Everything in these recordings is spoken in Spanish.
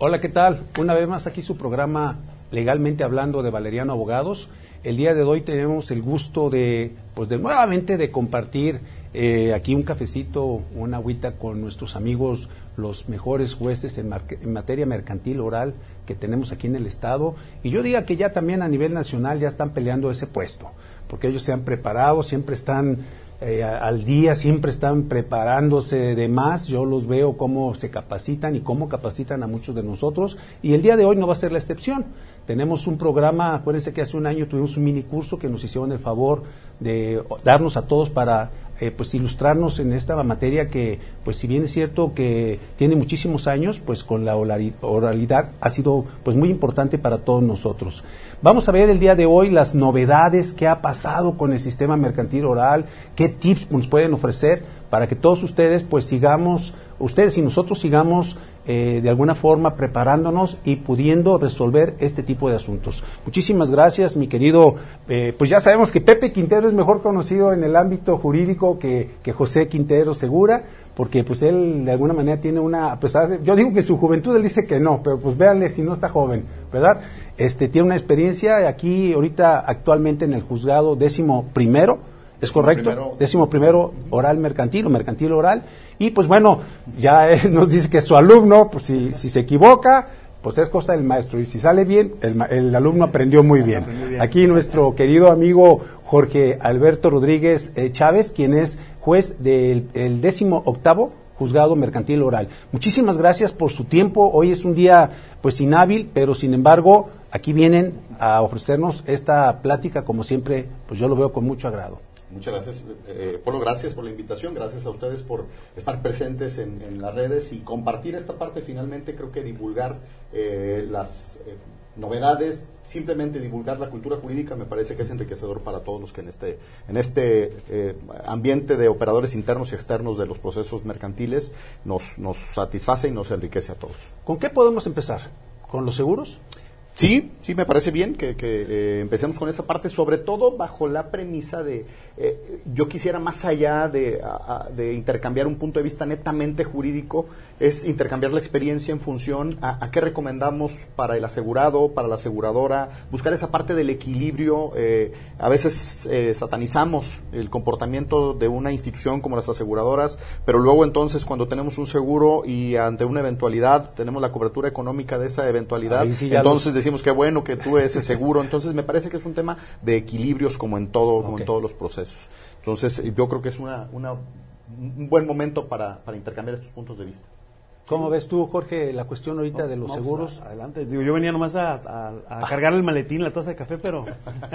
Hola, ¿qué tal? Una vez más aquí su programa Legalmente Hablando de Valeriano Abogados. El día de hoy tenemos el gusto de, pues de nuevamente de compartir eh, aquí un cafecito, una agüita con nuestros amigos, los mejores jueces en, en, materia mercantil oral que tenemos aquí en el Estado. Y yo diga que ya también a nivel nacional ya están peleando ese puesto, porque ellos se han preparado, siempre están eh, al día, siempre están preparándose de más. Yo los veo cómo se capacitan y cómo capacitan a muchos de nosotros. Y el día de hoy no va a ser la excepción. Tenemos un programa, acuérdense que hace un año tuvimos un mini curso que nos hicieron el favor de darnos a todos para eh, pues ilustrarnos en esta materia que, pues si bien es cierto que tiene muchísimos años, pues con la oralidad ha sido pues muy importante para todos nosotros. Vamos a ver el día de hoy las novedades que ha pasado con el sistema mercantil oral, qué tips nos pueden ofrecer para que todos ustedes pues sigamos, ustedes y nosotros sigamos eh, de alguna forma preparándonos y pudiendo resolver este tipo de asuntos. Muchísimas gracias, mi querido. Eh, pues ya sabemos que Pepe Quintero es mejor conocido en el ámbito jurídico que, que José Quintero Segura, porque pues él de alguna manera tiene una, a pesar yo digo que su juventud él dice que no, pero pues véanle si no está joven, ¿verdad? Este tiene una experiencia aquí ahorita actualmente en el juzgado décimo primero ¿Es correcto? Décimo primero oral mercantil o mercantil oral. Y pues bueno, ya él nos dice que su alumno, pues si, si se equivoca, pues es cosa del maestro. Y si sale bien, el, el alumno aprendió muy bien. Aquí nuestro querido amigo Jorge Alberto Rodríguez eh, Chávez, quien es juez del el décimo octavo juzgado mercantil oral. Muchísimas gracias por su tiempo. Hoy es un día pues inhábil, pero sin embargo aquí vienen a ofrecernos esta plática como siempre, pues yo lo veo con mucho agrado. Muchas gracias, eh, Polo, gracias por la invitación, gracias a ustedes por estar presentes en, las redes y compartir esta parte. Finalmente, creo que divulgar eh, las eh, novedades, simplemente divulgar la cultura jurídica, me parece que es enriquecedor para todos los que en este, en este eh, ambiente de operadores internos y externos de los procesos mercantiles nos, nos satisface y nos enriquece a todos. ¿Con qué podemos empezar? ¿Con los seguros? Sí, sí, me parece bien que, eh, empecemos con esa parte, sobre todo bajo la premisa de, eh, yo quisiera más allá de, de, intercambiar un punto de vista netamente jurídico, es intercambiar la experiencia en función a, qué recomendamos para el asegurado, para la aseguradora, buscar esa parte del equilibrio. Eh, a veces satanizamos el comportamiento de una institución como las aseguradoras, pero luego entonces cuando tenemos un seguro y ante una eventualidad tenemos la cobertura económica de esa eventualidad, entonces decimos decimos qué bueno que tú ese seguro. Entonces me parece que es un tema de equilibrios como en todo, como en todos los procesos. Entonces yo creo que es una, un buen momento para, para intercambiar estos puntos de vista. ¿Cómo ves tú, Jorge, la cuestión ahorita de los seguros? adelante. Digo, yo venía nomás a, a, cargar el maletín, la taza de café, pero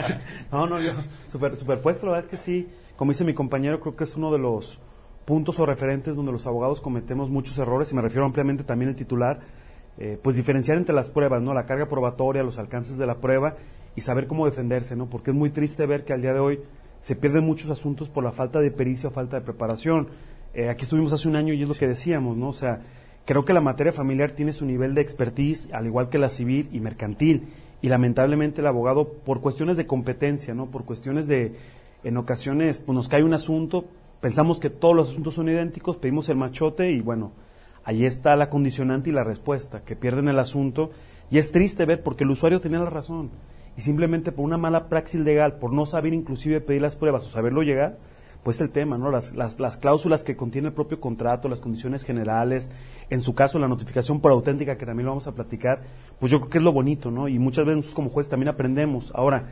no, no, yo super, superpuesto, la verdad que sí. Como dice mi compañero, creo que es uno de los puntos o referentes donde los abogados cometemos muchos errores, y me refiero ampliamente también al titular, eh, pues diferenciar entre las pruebas, ¿no? La carga probatoria, los alcances de la prueba y saber cómo defenderse, ¿no? Porque es muy triste ver que al día de hoy se pierden muchos asuntos por la falta de pericia o falta de preparación. Eh, aquí estuvimos hace un año y es lo que decíamos, ¿no? O sea, creo que la materia familiar tiene su nivel de expertise, al igual que la civil y mercantil. Y lamentablemente el abogado, por cuestiones de competencia, ¿no? Por cuestiones de, en ocasiones, pues nos cae un asunto, pensamos que todos los asuntos son idénticos, pedimos el machote y bueno, Ahí está la condicionante y la respuesta, que pierden el asunto. Y es triste ver porque el usuario tenía la razón. Y simplemente por una mala praxis legal, por no saber inclusive pedir las pruebas o saberlo llegar, pues el tema, ¿no? Las, las, las, cláusulas que contiene el propio contrato, las condiciones generales, en su caso la notificación por auténtica, que también lo vamos a platicar, pues yo creo que es lo bonito, ¿no? Y muchas veces como juez también aprendemos. Ahora,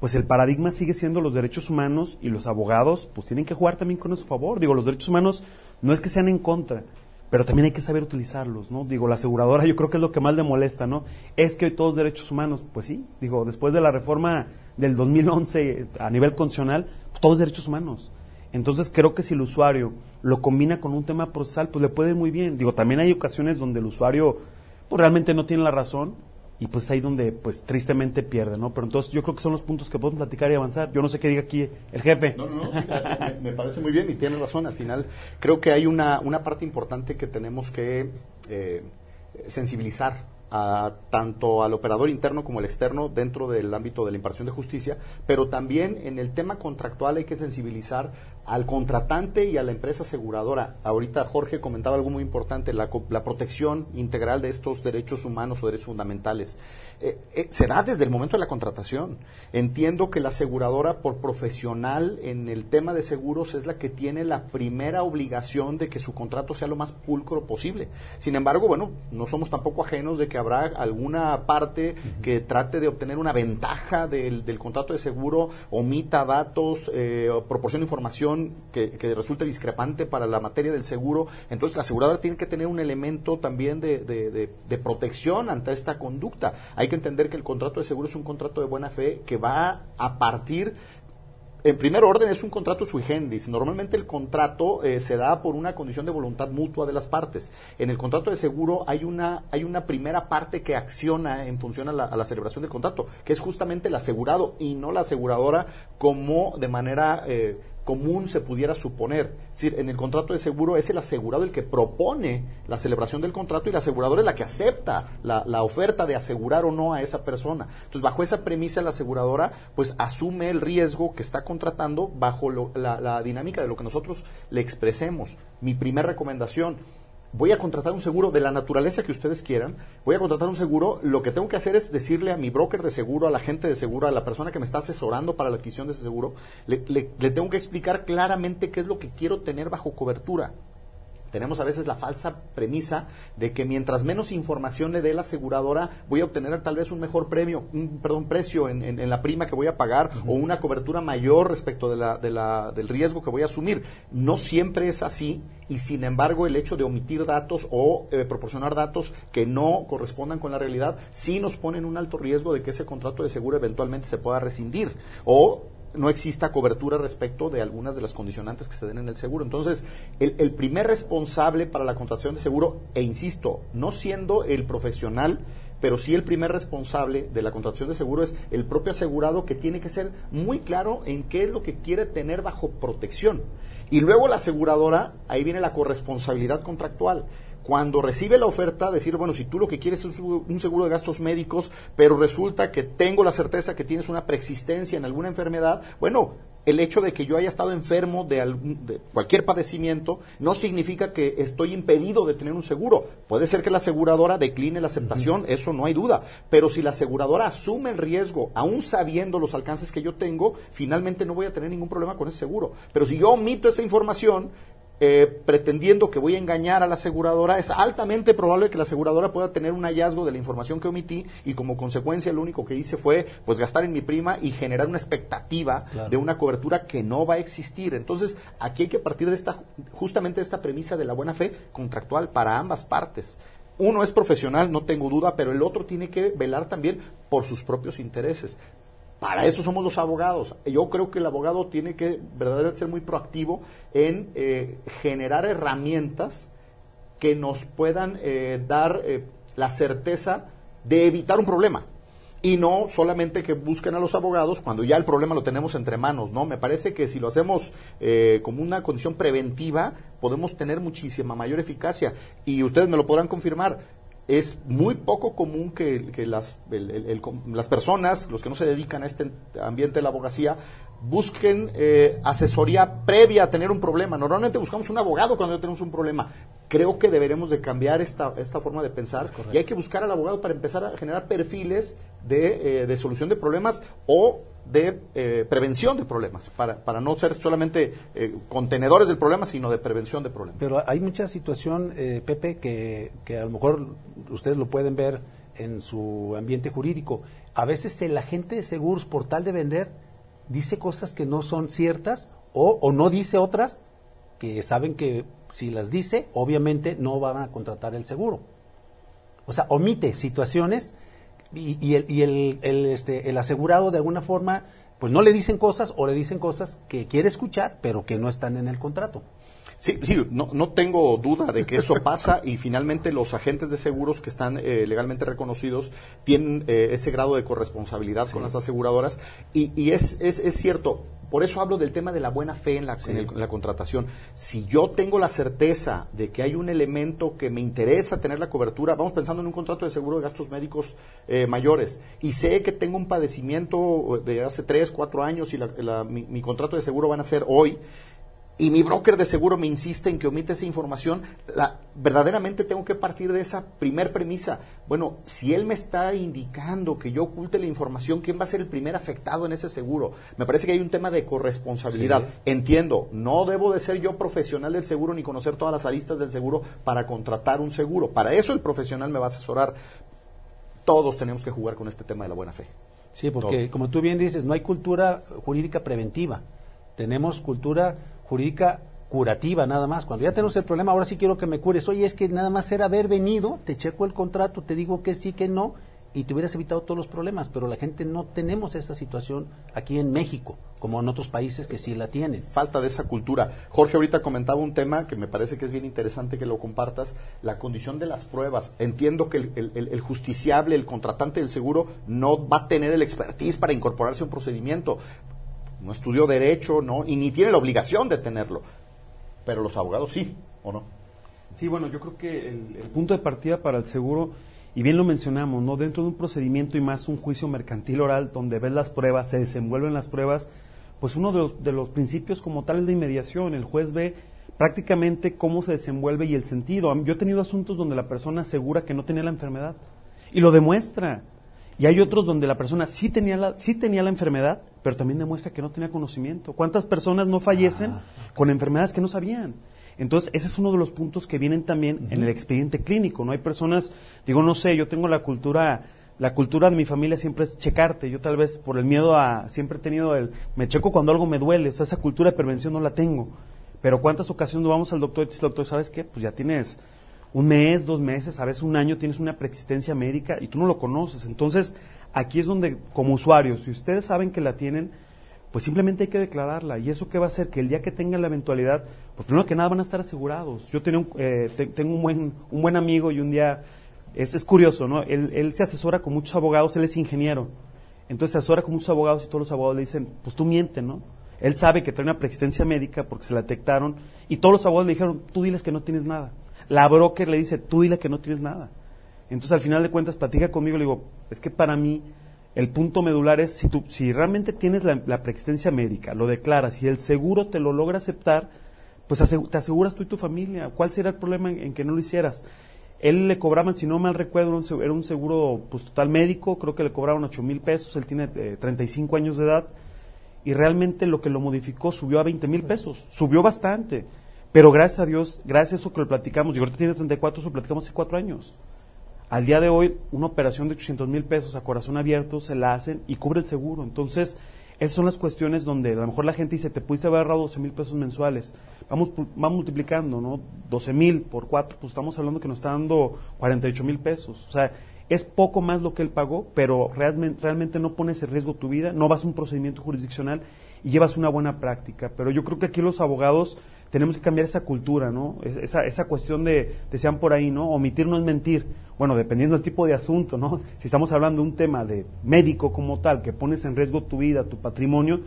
pues el paradigma sigue siendo los derechos humanos y los abogados, pues tienen que jugar también con su favor. Digo, los derechos humanos no es que sean en contra, pero también hay que saber utilizarlos, ¿no? Digo, la aseguradora yo creo que es lo que más le molesta, ¿no? Es que hoy todos derechos humanos, pues sí, digo, después de la reforma del 2011 a nivel constitucional, pues todos derechos humanos. Entonces creo que si el usuario lo combina con un tema procesal, pues le puede muy bien. Digo, también hay ocasiones donde el usuario pues, realmente no tiene la razón y pues ahí donde pues tristemente pierde, ¿no? Pero entonces yo creo que son los puntos que podemos platicar y avanzar. Yo no sé qué diga aquí el jefe. No, no, no, me, parece muy bien y tiene razón. Al final creo que hay una, una parte importante que tenemos que eh, sensibilizar a, tanto al operador interno como al externo dentro del ámbito de la impartición de justicia, pero también en el tema contractual hay que sensibilizar al contratante y a la empresa aseguradora. Ahorita Jorge comentaba algo muy importante, la, protección integral de estos derechos humanos o derechos fundamentales. Eh, eh, se da desde el momento de la contratación. Entiendo que la aseguradora por profesional en el tema de seguros es la que tiene la primera obligación de que su contrato sea lo más pulcro posible. Sin embargo, bueno, no somos tampoco ajenos de que habrá alguna parte que trate de obtener una ventaja del, contrato de seguro, omita datos, eh, proporciona información que, resulte discrepante para la materia del seguro. Entonces, la aseguradora tiene que tener un elemento también de, de protección ante esta conducta. Hay que entender que el contrato de seguro es un contrato de buena fe que va a partir en primer orden es un contrato sui generis. Normalmente el contrato eh, se da por una condición de voluntad mutua de las partes. En el contrato de seguro hay una, hay una primera parte que acciona en función a la, celebración del contrato, que es justamente el asegurado y no la aseguradora como de manera eh, común se pudiera suponer. Es decir, en el contrato de seguro es el asegurado el que propone la celebración del contrato y la aseguradora es la que acepta la, oferta de asegurar o no a esa persona. Entonces, bajo esa premisa, la aseguradora pues asume el riesgo que está contratando bajo la, la dinámica de lo que nosotros le expresemos. Mi primera recomendación, voy a contratar un seguro de la naturaleza que ustedes quieran, voy a contratar un seguro, lo que tengo que hacer es decirle a mi broker de seguro, a la gente de seguro, a la persona que me está asesorando para la adquisición de ese seguro, le, le tengo que explicar claramente qué es lo que quiero tener bajo cobertura tenemos a veces la falsa premisa de que mientras menos información le dé la aseguradora, voy a obtener tal vez un mejor premio, un perdón, precio en, la prima que voy a pagar o una cobertura mayor respecto de la, de la, del riesgo que voy a asumir. No siempre es así y sin embargo el hecho de omitir datos o eh, proporcionar datos que no correspondan con la realidad sí nos pone en un alto riesgo de que ese contrato de seguro eventualmente se pueda rescindir o no exista cobertura respecto de algunas de las condicionantes que se den en el seguro. Entonces, el, primer responsable para la contratación de seguro, e insisto, no siendo el profesional, pero sí el primer responsable de la contratación de seguro es el propio asegurado que tiene que ser muy claro en qué es lo que quiere tener bajo protección. Y luego la aseguradora, ahí viene la corresponsabilidad contractual cuando recibe la oferta, decir, bueno, si tú lo que quieres es un seguro de gastos médicos, pero resulta que tengo la certeza que tienes una preexistencia en alguna enfermedad, bueno, el hecho de que yo haya estado enfermo de, de, cualquier padecimiento no significa que estoy impedido de tener un seguro. Puede ser que la aseguradora decline la aceptación, eso no hay duda. Pero si la aseguradora asume el riesgo, aún sabiendo los alcances que yo tengo, finalmente no voy a tener ningún problema con ese seguro. Pero si yo omito esa información, eh, pretendiendo que voy a engañar a la aseguradora, es altamente probable que la aseguradora pueda tener un hallazgo de la información que omití y como consecuencia lo único que hice fue pues gastar en mi prima y generar una expectativa de una cobertura que no va a existir. Entonces, aquí hay que partir de esta justamente de esta premisa de la buena fe contractual para ambas partes. Uno es profesional, no tengo duda, pero el otro tiene que velar también por sus propios intereses. Para eso somos los abogados. Yo creo que el abogado tiene que verdaderamente ser muy proactivo en eh, generar herramientas que nos puedan eh, dar eh, la certeza de evitar un problema. Y no solamente que busquen a los abogados cuando ya el problema lo tenemos entre manos, ¿no? Me parece que si lo hacemos como una condición preventiva, podemos tener muchísima mayor eficacia. Y ustedes me lo podrán confirmar es muy poco común que, las, las personas, los que no se dedican a este ambiente de la abogacía, busquen eh, asesoría previa a tener un problema. Normalmente buscamos un abogado cuando ya tenemos un problema. Creo que deberemos de cambiar esta, esta forma de pensar y hay que buscar al abogado para empezar a generar perfiles de, eh, de solución de problemas o de eh, prevención de problemas, para, para no ser solamente eh, contenedores del problema, sino de prevención de problemas. Pero hay mucha situación, eh, Pepe, que, que a lo mejor ustedes lo pueden ver en su ambiente jurídico. A veces el agente de seguros, por tal de vender, dice cosas que no son ciertas o, no dice otras que saben que si las dice, obviamente no van a contratar el seguro. O sea, omite situaciones y, el, y el, este, el asegurado de alguna forma pues no le dicen cosas o le dicen cosas que quiere escuchar pero que no están en el contrato. Sí, sí, no, no tengo duda de que eso pasa y finalmente los agentes de seguros que están eh, legalmente reconocidos tienen eh, ese grado de corresponsabilidad con las aseguradoras y, y es, es, es, cierto, por eso hablo del tema de la buena fe en la, en, el, en la contratación. Si yo tengo la certeza de que hay un elemento que me interesa tener la cobertura, vamos pensando en un contrato de seguro de gastos médicos eh, mayores y sé que tengo un padecimiento de hace tres, cuatro años y la, la, mi, mi contrato de seguro van a ser hoy, y mi broker de seguro me insiste en que omite esa información, la, verdaderamente tengo que partir de esa primer premisa. Bueno, si él me está indicando que yo oculte la información, ¿quién va a ser el primer afectado en ese seguro? Me parece que hay un tema de corresponsabilidad. Sí. Entiendo, no debo de ser yo profesional del seguro ni conocer todas las aristas del seguro para contratar un seguro. Para eso el profesional me va a asesorar. Todos tenemos que jugar con este tema de la buena fe. Sí, porque Todos. como tú bien dices, no hay cultura jurídica preventiva. Tenemos cultura jurídica curativa nada más. Cuando ya tenemos el problema, ahora sí quiero que me cures. Oye, es que nada más era haber venido, te checo el contrato, te digo que sí, que no, y te hubieras evitado todos los problemas. Pero la gente no tenemos esa situación aquí en México, como en otros países que sí la tienen. Falta de esa cultura. Jorge ahorita comentaba un tema que me parece que es bien interesante que lo compartas, la condición de las pruebas. Entiendo que el, el, el justiciable, el contratante del seguro, no va a tener el expertise para incorporarse a un procedimiento no estudió derecho, no, y ni tiene la obligación de tenerlo. Pero los abogados sí, ¿o no? Sí, bueno, yo creo que el, punto de partida para el seguro, y bien lo mencionamos, ¿no? Dentro de un procedimiento y más un juicio mercantil oral donde ves las pruebas, se desenvuelven las pruebas, pues uno de los, de los principios como tal es de inmediación. El juez ve prácticamente cómo se desenvuelve y el sentido. Yo he tenido asuntos donde la persona asegura que no tenía la enfermedad y lo demuestra. Y hay otros donde la persona sí tenía la, sí tenía la enfermedad, pero también demuestra que no tenía conocimiento. ¿Cuántas personas no fallecen ah. con enfermedades que no sabían? Entonces, ese es uno de los puntos que vienen también uh -huh. en el expediente clínico. No hay personas, digo, no sé, yo tengo la cultura, la cultura de mi familia siempre es checarte. Yo tal vez por el miedo a, siempre he tenido el, me checo cuando algo me duele. O sea, esa cultura de prevención no la tengo. Pero ¿cuántas ocasiones vamos al doctor y dice, doctor, ¿sabes qué? Pues ya tienes un mes, dos meses, a veces un año tienes una preexistencia médica y tú no lo conoces. Entonces, aquí es donde, como usuarios, si ustedes saben que la tienen, pues simplemente hay que declararla. ¿Y eso qué va a hacer? Que el día que tengan la eventualidad, pues primero que nada van a estar asegurados. Yo tenía un, eh, te, tengo un buen, un buen amigo y un día, es, es curioso, ¿no? Él, él se asesora con muchos abogados, él es ingeniero. Entonces se asesora con muchos abogados y todos los abogados le dicen, pues tú mientes, ¿no? Él sabe que trae una preexistencia médica porque se la detectaron y todos los abogados le dijeron, tú diles que no tienes nada. La broker le dice, tú dile que no tienes nada. Entonces al final de cuentas platica conmigo y le digo, es que para mí el punto medular es si, tú, si realmente tienes la, preexistencia médica, lo declaras y el seguro te lo logra aceptar, pues te aseguras tú y tu familia. ¿Cuál sería el problema en, en que no lo hicieras? Él le cobraban, si no mal recuerdo, era un seguro pues, total médico, creo que le cobraban 8 mil pesos, él tiene eh, 35 años de edad, y realmente lo que lo modificó subió a 20 mil pesos, subió bastante. Pero gracias a Dios, gracias a eso que lo platicamos, y ahorita tiene 34, eso lo platicamos hace cuatro años. Al día de hoy, una operación de 800 mil pesos a corazón abierto se la hacen y cubre el seguro. Entonces, esas son las cuestiones donde a lo mejor la gente dice, te pudiste haber ahorrado 12 mil pesos mensuales. Vamos, vamos multiplicando, ¿no? 12 mil por cuatro, pues estamos hablando que nos está dando 48 mil pesos. O sea, es poco más lo que él pagó, pero realmente, realmente no pones en riesgo tu vida, no vas a un procedimiento jurisdiccional y llevas una buena práctica. Pero yo creo que aquí los abogados tenemos que cambiar esa cultura, ¿no? Esa, esa cuestión de, decían por ahí, ¿no? Omitir no es mentir. Bueno, dependiendo del tipo de asunto, ¿no? Si estamos hablando de un tema de médico como tal, que pones en riesgo tu vida, tu patrimonio,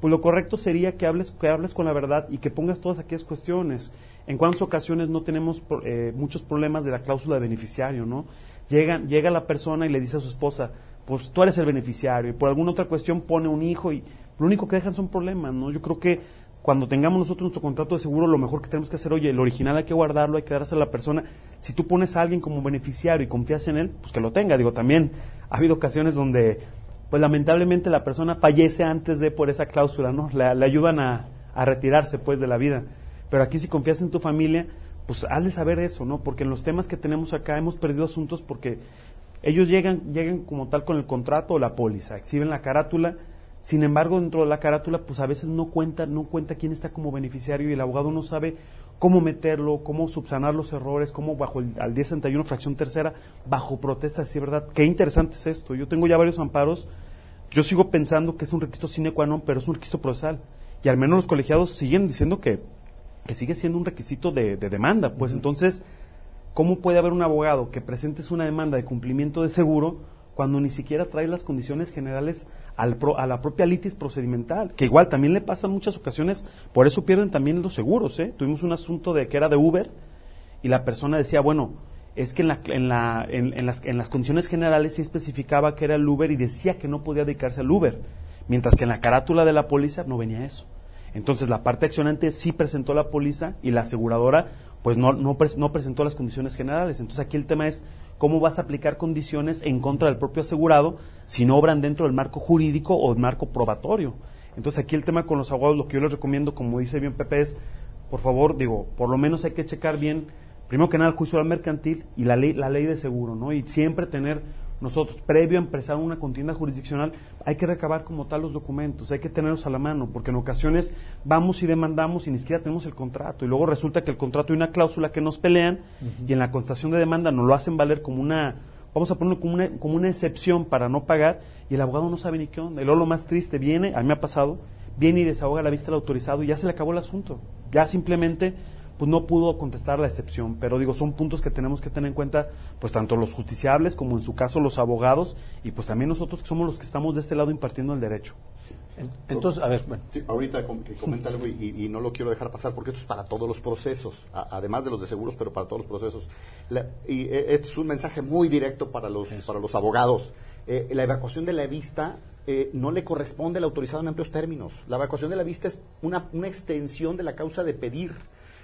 pues lo correcto sería que hables, que hables con la verdad y que pongas todas aquellas cuestiones. En cuántas ocasiones no tenemos eh, muchos problemas de la cláusula de beneficiario, ¿no? Llega, llega la persona y le dice a su esposa, pues tú eres el beneficiario, y por alguna otra cuestión pone un hijo y lo único que dejan son problemas, ¿no? Yo creo que cuando tengamos nosotros nuestro contrato de seguro, lo mejor que tenemos que hacer, oye, el original hay que guardarlo, hay que darse a la persona. Si tú pones a alguien como beneficiario y confías en él, pues que lo tenga. Digo, también ha habido ocasiones donde, pues lamentablemente la persona fallece antes de por esa cláusula, ¿no? Le, le ayudan a, retirarse, pues, de la vida. Pero aquí si confías en tu familia, pues hazle saber eso, ¿no? Porque en los temas que tenemos acá hemos perdido asuntos porque ellos llegan, llegan como tal con el contrato o la póliza, exhiben la carátula sin embargo, dentro de la carátula, pues a veces no cuenta, no cuenta quién está como beneficiario y el abogado no sabe cómo meterlo, cómo subsanar los errores, cómo bajo el al 1061 fracción tercera, bajo protesta, sí, ¿verdad? Qué interesante es esto. Yo tengo ya varios amparos. Yo sigo pensando que es un requisito sine qua non, pero es un requisito procesal. Y al menos los colegiados siguen diciendo que que sigue siendo un requisito de, demanda. Pues entonces, ¿cómo puede haber un abogado que presentes una demanda de cumplimiento de seguro cuando ni siquiera trae las condiciones generales al a la propia litis procedimental? Que igual también le pasa en muchas ocasiones, por eso pierden también los seguros. ¿eh? Tuvimos un asunto de que era de Uber y la persona decía, bueno, es que en, la, en, la, en, las, en las condiciones generales sí especificaba que era el Uber y decía que no podía dedicarse al Uber, mientras que en la carátula de la póliza no venía eso. Entonces la parte accionante sí presentó la póliza y la aseguradora pues no, no, no, presentó las condiciones generales. Entonces aquí el tema es cómo vas a aplicar condiciones en contra del propio asegurado si no obran dentro del marco jurídico o el marco probatorio. Entonces aquí el tema con los abogados, lo que yo les recomiendo, como dice bien Pepe, es, por favor, digo, por lo menos hay que checar bien, primero que nada, el juicio al mercantil y la ley, la ley de seguro, ¿no? Y siempre tener nosotros, previo a empezar una contienda jurisdiccional, hay que recabar como tal los documentos, hay que tenerlos a la mano, porque en ocasiones vamos y demandamos y ni siquiera tenemos el contrato, y luego resulta que el contrato hay una cláusula que nos pelean y en la constatación de demanda nos lo hacen valer como una, vamos a ponerlo como una, como una excepción para no pagar, y el abogado no sabe ni qué onda. Y luego lo más triste, viene, a mí me ha pasado, viene y desahoga la vista del autorizado y ya se le acabó el asunto. Ya simplemente pues no pudo contestar la excepción. Pero digo, son puntos que tenemos que tener en cuenta, pues tanto los justiciables como en su caso los abogados y pues también nosotros que somos los que estamos de este lado impartiendo el derecho. Entonces, a ver, bueno. ahorita que comenta algo y, no lo quiero dejar pasar porque esto es para todos los procesos, además de los de seguros, pero para todos los procesos. y eh, esto es un mensaje muy directo para los, para los abogados. Eh, la evacuación de la vista eh, no le corresponde al autorizado en amplios términos. La evacuación de la vista es una, una extensión de la causa de pedir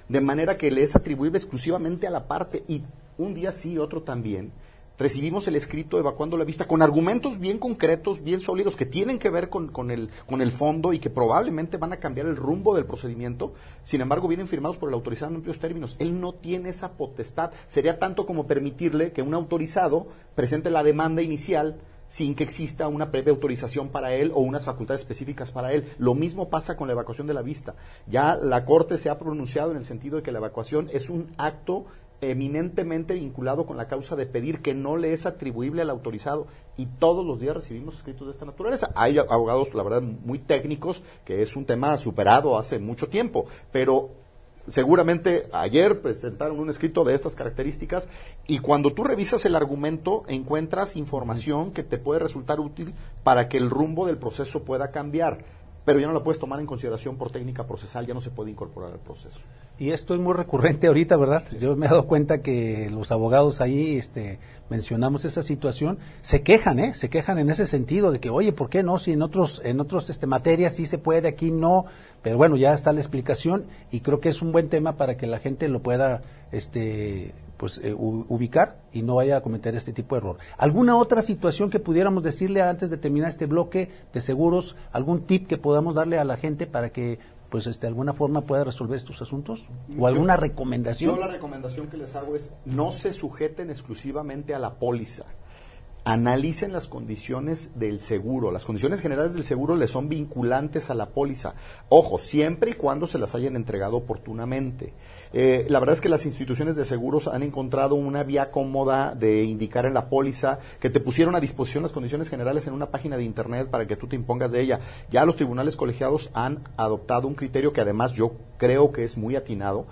de manera que le es atribuible exclusivamente a la parte y un día sí, otro también. Recibimos el escrito evacuando la vista con argumentos bien concretos, bien sólidos, que tienen que ver con, con, el, con el fondo y que probablemente van a cambiar el rumbo del procedimiento. Sin embargo, vienen firmados por el autorizado en amplios términos. Él no tiene esa potestad. Sería tanto como permitirle que un autorizado presente la demanda inicial sin que exista una previa autorización para él o unas facultades específicas para él. Lo mismo pasa con la evacuación de la vista. Ya la Corte se ha pronunciado en el sentido de que la evacuación es un acto eminentemente vinculado con la causa de pedir que no le es atribuible al autorizado y todos los días recibimos escritos de esta naturaleza. Hay abogados, la verdad, muy técnicos, que es un tema superado hace mucho tiempo, pero seguramente ayer presentaron un escrito de estas características y cuando tú revisas el argumento encuentras información que te puede resultar útil para que el rumbo del proceso pueda cambiar pero ya no la puedes tomar en consideración por técnica procesal, ya no se puede incorporar al proceso. Y esto es muy recurrente ahorita, ¿verdad? Yo me he dado cuenta que los abogados ahí este, mencionamos esa situación, se quejan, ¿eh? Se quejan en ese sentido de que, oye, ¿por qué no? Si en otros, en otros este, materias sí se puede, aquí no. Pero bueno, ya está la explicación y creo que es un buen tema para que la gente lo pueda este, pues eh, ubicar y no vaya a cometer este tipo de error. ¿Alguna otra situación que pudiéramos decirle antes de terminar este bloque de seguros? ¿Algún tip que podamos darle a la gente para que pues este, de alguna forma pueda resolver estos asuntos? ¿O alguna recomendación? Yo la recomendación que les hago es no se sujeten exclusivamente a la póliza analicen las condiciones del seguro. Las condiciones generales del seguro le son vinculantes a la póliza. Ojo, siempre y cuando se las hayan entregado oportunamente. Eh, la verdad es que las instituciones de seguros han encontrado una vía cómoda de indicar en la póliza que te pusieron a disposición las condiciones generales en una página de internet para que tú te impongas de ella. Ya los tribunales colegiados han adoptado un criterio que además yo creo que es muy atinado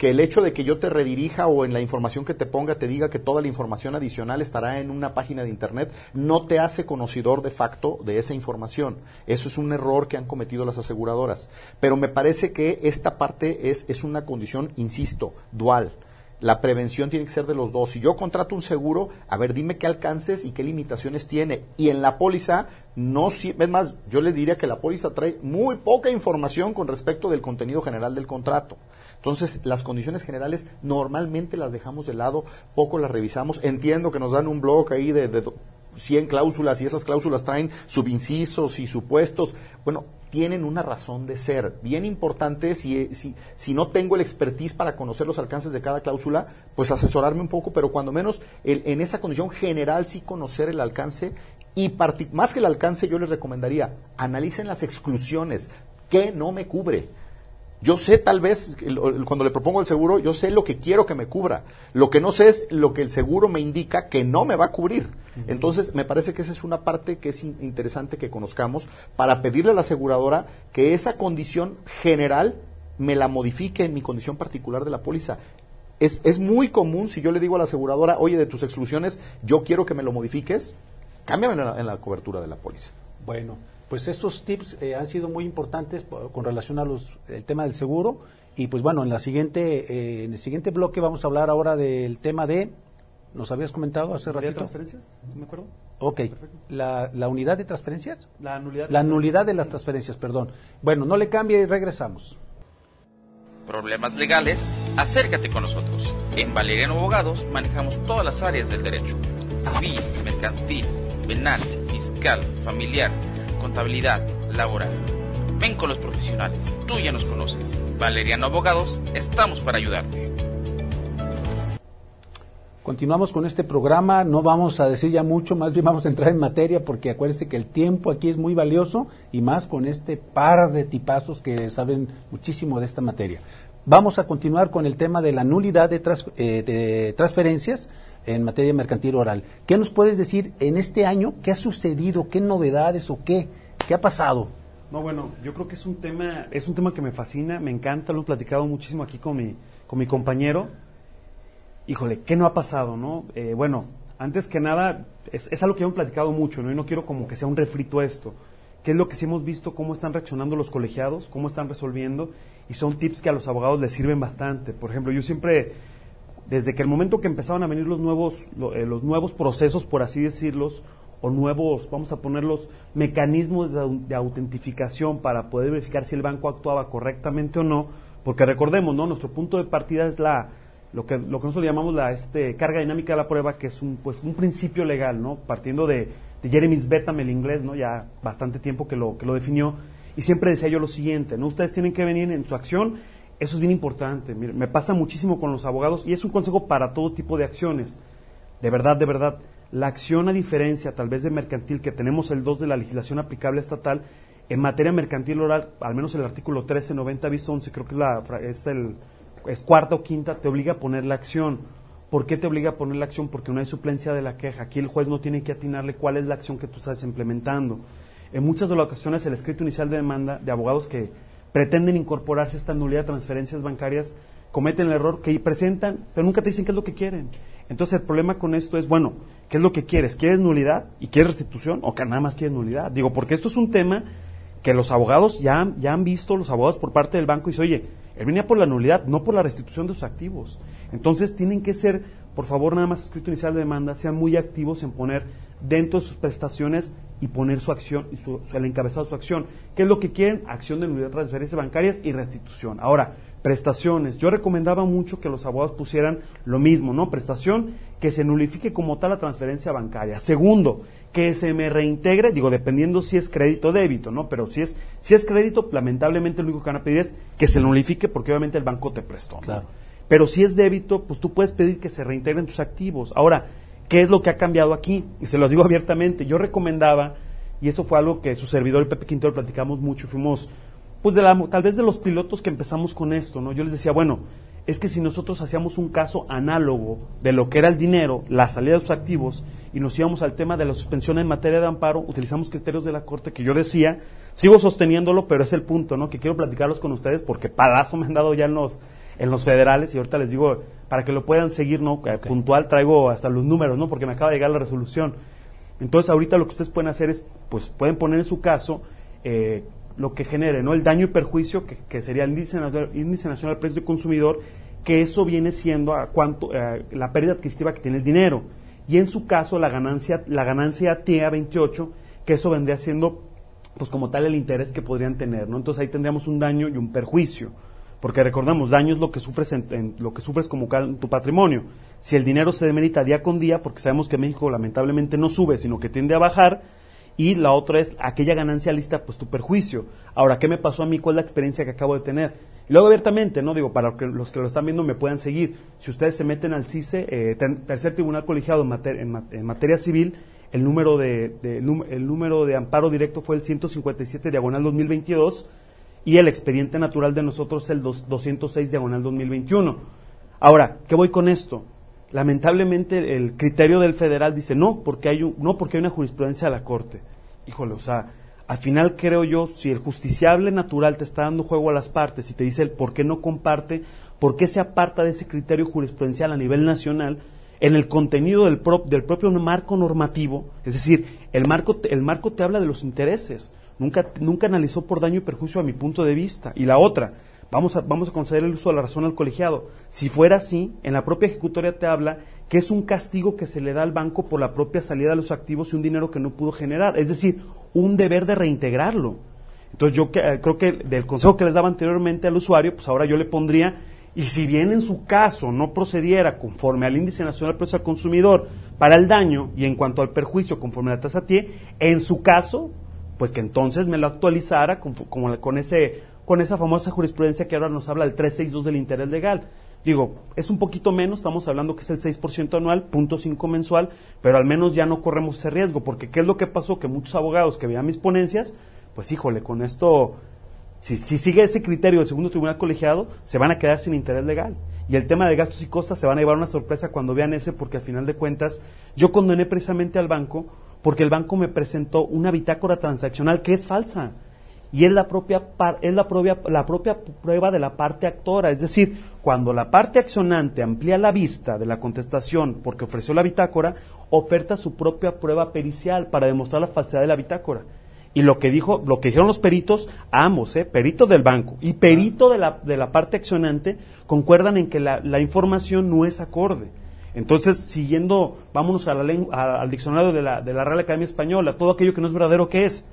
que el hecho de que yo te redirija o en la información que te ponga te diga que toda la información adicional estará en una página de Internet, no te hace conocedor de facto de esa información. Eso es un error que han cometido las aseguradoras. Pero me parece que esta parte es, es una condición, insisto, dual la prevención tiene que ser de los dos. Si yo contrato un seguro, a ver, dime qué alcances y qué limitaciones tiene. Y en la póliza, no, es más, yo les diría que la póliza trae muy poca información con respecto del contenido general del contrato. Entonces, las condiciones generales normalmente las dejamos de lado, poco las revisamos. Entiendo que nos dan un blog ahí de, de 100 cláusulas y esas cláusulas traen subincisos y supuestos. Bueno, tienen una razón de ser. Bien importante, si, si, no tengo el expertise para conocer los alcances de cada cláusula, pues asesorarme un poco, pero cuando menos en esa condición general sí conocer el alcance y más que el alcance yo les recomendaría, analicen las exclusiones. ¿Qué no me cubre? Yo sé tal vez, cuando le propongo el seguro, yo sé lo que quiero que me cubra. Lo que no sé es lo que el seguro me indica que no me va a cubrir. Entonces, me parece que esa es una parte que es interesante que conozcamos para pedirle a la aseguradora que esa condición general me la modifique en mi condición particular de la póliza. Es, es muy común si yo le digo a la aseguradora, oye, de tus exclusiones, yo quiero que me lo modifiques, cámbiame en la, en la cobertura de la póliza. Bueno, pues estos tips eh, han sido muy importantes po- con relación a los el tema del seguro y pues bueno, en la siguiente eh, en el siguiente bloque vamos a hablar ahora del tema de nos habías comentado hace ¿Unidad de ratito. transferencias? ¿No me acuerdo? Ok, la, la unidad de transferencias? La nulidad. de La nulidad de las transferencias, perdón. Bueno, no le cambie y regresamos. problemas legales, acércate con nosotros. En Valeriano Abogados manejamos todas las áreas del derecho. Civil, mercantil, penal, fiscal, familiar, contabilidad, laboral. Ven con los profesionales, tú ya nos conoces. Valeriano Abogados, estamos para ayudarte. Continuamos con este programa, no vamos a decir ya mucho, más bien vamos a entrar en materia porque acuérdense que el tiempo aquí es muy valioso y más con este par de tipazos que saben muchísimo de esta materia. Vamos a continuar con el tema de la nulidad de, eh, de transferencias en materia mercantil oral. ¿Qué nos puedes decir en este año? ¿Qué ha sucedido? ¿Qué novedades o qué? ¿Qué ha pasado? No, bueno, yo creo que es un tema, es un tema que me fascina, me encanta, lo he platicado muchísimo aquí con mi, con mi compañero. Híjole, ¿qué no ha pasado, no? Eh, bueno, antes que nada, es, es algo que hemos platicado mucho, ¿no? Y no quiero como que sea un refrito esto. ¿Qué es lo que sí hemos visto? ¿Cómo están reaccionando los colegiados? ¿Cómo están resolviendo? Y son tips que a los abogados les sirven bastante. Por ejemplo, yo siempre, desde que el momento que empezaban a venir los nuevos, eh, los nuevos procesos, por así decirlos, o nuevos, vamos a ponerlos, mecanismos de autentificación para poder verificar si el banco actuaba correctamente o no, porque recordemos, ¿no? Nuestro punto de partida es la, lo que, lo que nosotros llamamos la este, carga dinámica de la prueba, que es un, pues, un principio legal, ¿no? Partiendo de, de Jeremy Bentham, el inglés, ¿no? Ya bastante tiempo que lo, que lo definió, y siempre decía yo lo siguiente, ¿no? Ustedes tienen que venir en su acción, eso es bien importante, me pasa muchísimo con los abogados, y es un consejo para todo tipo de acciones, de verdad, de verdad, la acción a diferencia tal vez de mercantil que tenemos el 2 de la legislación aplicable estatal, en materia mercantil oral, al menos el artículo 1390 bis 11, creo que es la es el es cuarta o quinta, te obliga a poner la acción. ¿Por qué te obliga a poner la acción? Porque no hay suplencia de la queja. Aquí el juez no tiene que atinarle cuál es la acción que tú estás implementando. En muchas de las ocasiones el escrito inicial de demanda de abogados que pretenden incorporarse esta nulidad de transferencias bancarias cometen el error que presentan, pero nunca te dicen qué es lo que quieren. Entonces el problema con esto es, bueno, ¿qué es lo que quieres? ¿Quieres nulidad y quieres restitución o que nada más quieres nulidad? Digo, porque esto es un tema que los abogados ya, ya han visto, los abogados por parte del banco, y dice, oye, él venía por la nulidad, no por la restitución de sus activos. Entonces tienen que ser, por favor, nada más escrito inicial de demanda, sean muy activos en poner dentro de sus prestaciones y poner su acción, su, su- el encabezado de su acción. ¿Qué es lo que quieren? Acción de nulidad de transferencias bancarias y restitución. Ahora, prestaciones. Yo recomendaba mucho que los abogados pusieran lo mismo, ¿no? Prestación, que se nulifique como tal la transferencia bancaria. Segundo, que se me reintegre, digo, dependiendo si es crédito o débito, ¿no? Pero si es, si es crédito, lamentablemente lo único que van a pedir es que se nulifique porque obviamente el banco te prestó. Claro. Pero si es débito, pues tú puedes pedir que se reintegren tus activos. Ahora, ¿qué es lo que ha cambiado aquí? Y se los digo abiertamente. Yo recomendaba, y eso fue algo que su servidor, el Pepe Quintero, platicamos mucho, fuimos, pues de la, tal vez de los pilotos que empezamos con esto, ¿no? Yo les decía, bueno, es que si nosotros hacíamos un caso análogo de lo que era el dinero, la salida de sus activos, y nos íbamos al tema de la suspensión en materia de amparo, utilizamos criterios de la Corte que yo decía, sigo sosteniéndolo, pero es el punto, ¿no? Que quiero platicarlos con ustedes porque palazo me han dado ya en los, en los federales y ahorita les digo, para que lo puedan seguir, ¿no? Puntual traigo hasta los números, ¿no? Porque me acaba de llegar la resolución. Entonces ahorita lo que ustedes pueden hacer es, pues pueden poner en su caso eh, lo que genere, ¿no? El daño y perjuicio, que, que sería el índice nacional, índice nacional de precios de consumidor, que eso viene siendo a cuánto, eh, la pérdida adquisitiva que tiene el dinero. Y en su caso la ganancia, la ganancia TIA 28, que eso vendría siendo, pues como tal el interés que podrían tener, ¿no? Entonces ahí tendríamos un daño y un perjuicio. Porque recordamos, daño es lo que sufres en, en- lo que sufres como en tu patrimonio. Si el dinero se demerita día con día, porque sabemos que México lamentablemente no sube, sino que tiende a bajar, y la otra es aquella ganancia lista, pues tu perjuicio. Ahora, ¿qué me pasó a mí? ¿Cuál es la experiencia que acabo de tener? Y luego abiertamente, ¿no? Digo, para que los que lo están viendo me puedan seguir. Si ustedes se meten al CICE, eh, ter- Tercer Tribunal Colegiado en, mater- en ma- en materia civil, el número de, de- el número de amparo directo fue el 157 diagonal 2022 y el expediente natural de nosotros el dos- 206 diagonal 2021. Ahora, ¿qué voy con esto? Lamentablemente el criterio del federal dice no, porque hay un- no porque hay una jurisprudencia de la Corte. Híjole, o sea, al final creo yo, si el justiciable natural te está dando juego a las partes y te dice el por qué no comparte, por qué se aparta de ese criterio jurisprudencial a nivel nacional, en el contenido del, del propio marco normativo, es decir, el marco, el marco te habla de los intereses, nunca, nunca analizó por daño y perjuicio a mi punto de vista. Y la otra, vamos a, vamos a conceder el uso de la razón al colegiado. Si fuera así, en la propia ejecutoria te habla que es un castigo que se le da al banco por la propia salida de los activos y un dinero que no pudo generar, es decir, un deber de reintegrarlo. Entonces yo eh, creo que del consejo que les daba anteriormente al usuario, pues ahora yo le pondría, y si bien en su caso no procediera conforme al índice nacional de precios al consumidor para el daño y en cuanto al perjuicio conforme a la tasa TIE, en su caso, pues que entonces me lo actualizara con, con, ese, con esa famosa jurisprudencia que ahora nos habla del 362 del interés legal. Digo, es un poquito menos, estamos hablando que es el 6% anual, punto 5 mensual, pero al menos ya no corremos ese riesgo, porque ¿qué es lo que pasó? Que muchos abogados que veían mis ponencias, pues híjole, con esto, si, si sigue ese criterio del segundo tribunal colegiado, se van a quedar sin interés legal. Y el tema de gastos y costas se van a llevar una sorpresa cuando vean ese, porque al final de cuentas, yo condené precisamente al banco, porque el banco me presentó una bitácora transaccional que es falsa y es la propia, es la propia, la propia prueba de la parte actora. Es decir, cuando la parte accionante amplía la vista de la contestación porque ofreció la bitácora, oferta su propia prueba pericial para demostrar la falsedad de la bitácora. Y lo que dijo, lo que dijeron los peritos, ambos, ¿eh? perito del banco y perito de la, de la parte accionante, concuerdan en que la, la información no es acorde. Entonces, siguiendo, vámonos a la al diccionario de la, de la Real Academia Española, todo aquello que no es verdadero, ¿qué es?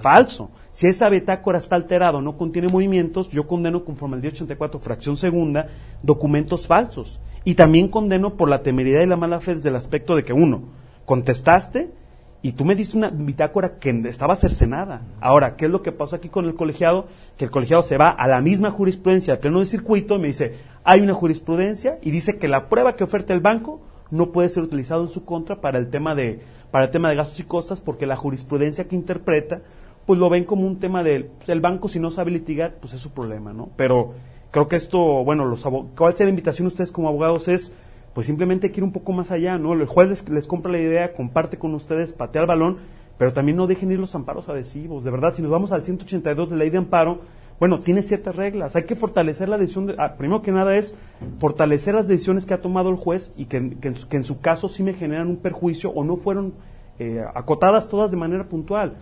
Falso. Si esa bitácora está alterada no contiene movimientos, yo condeno conforme al 1084, fracción segunda, documentos falsos. Y también condeno por la temeridad y la mala fe desde el aspecto de que, uno, contestaste y tú me diste una bitácora que estaba cercenada. Ahora, ¿qué es lo que pasa aquí con el colegiado? Que el colegiado se va a la misma jurisprudencia al pleno de circuito y me dice, hay una jurisprudencia y dice que la prueba que oferta el banco no puede ser utilizado en su contra para el tema de, para el tema de gastos y costas porque la jurisprudencia que interpreta pues lo ven como un tema del pues, el banco si no sabe litigar, pues es su problema, ¿no? Pero creo que esto, bueno, los ¿cuál sea la invitación ustedes como abogados es pues simplemente ir un poco más allá, ¿no? El juez les, compra la idea, comparte con ustedes, patea el balón, pero también no dejen ir los amparos adhesivos. De verdad, si nos vamos al 182 de la ley de amparo, bueno, tiene ciertas reglas. Hay que fortalecer la decisión. De, ah, primero que nada es fortalecer las decisiones que ha tomado el juez y que, que, en, su caso sí me generan un perjuicio o no fueron eh, acotadas todas de manera puntual.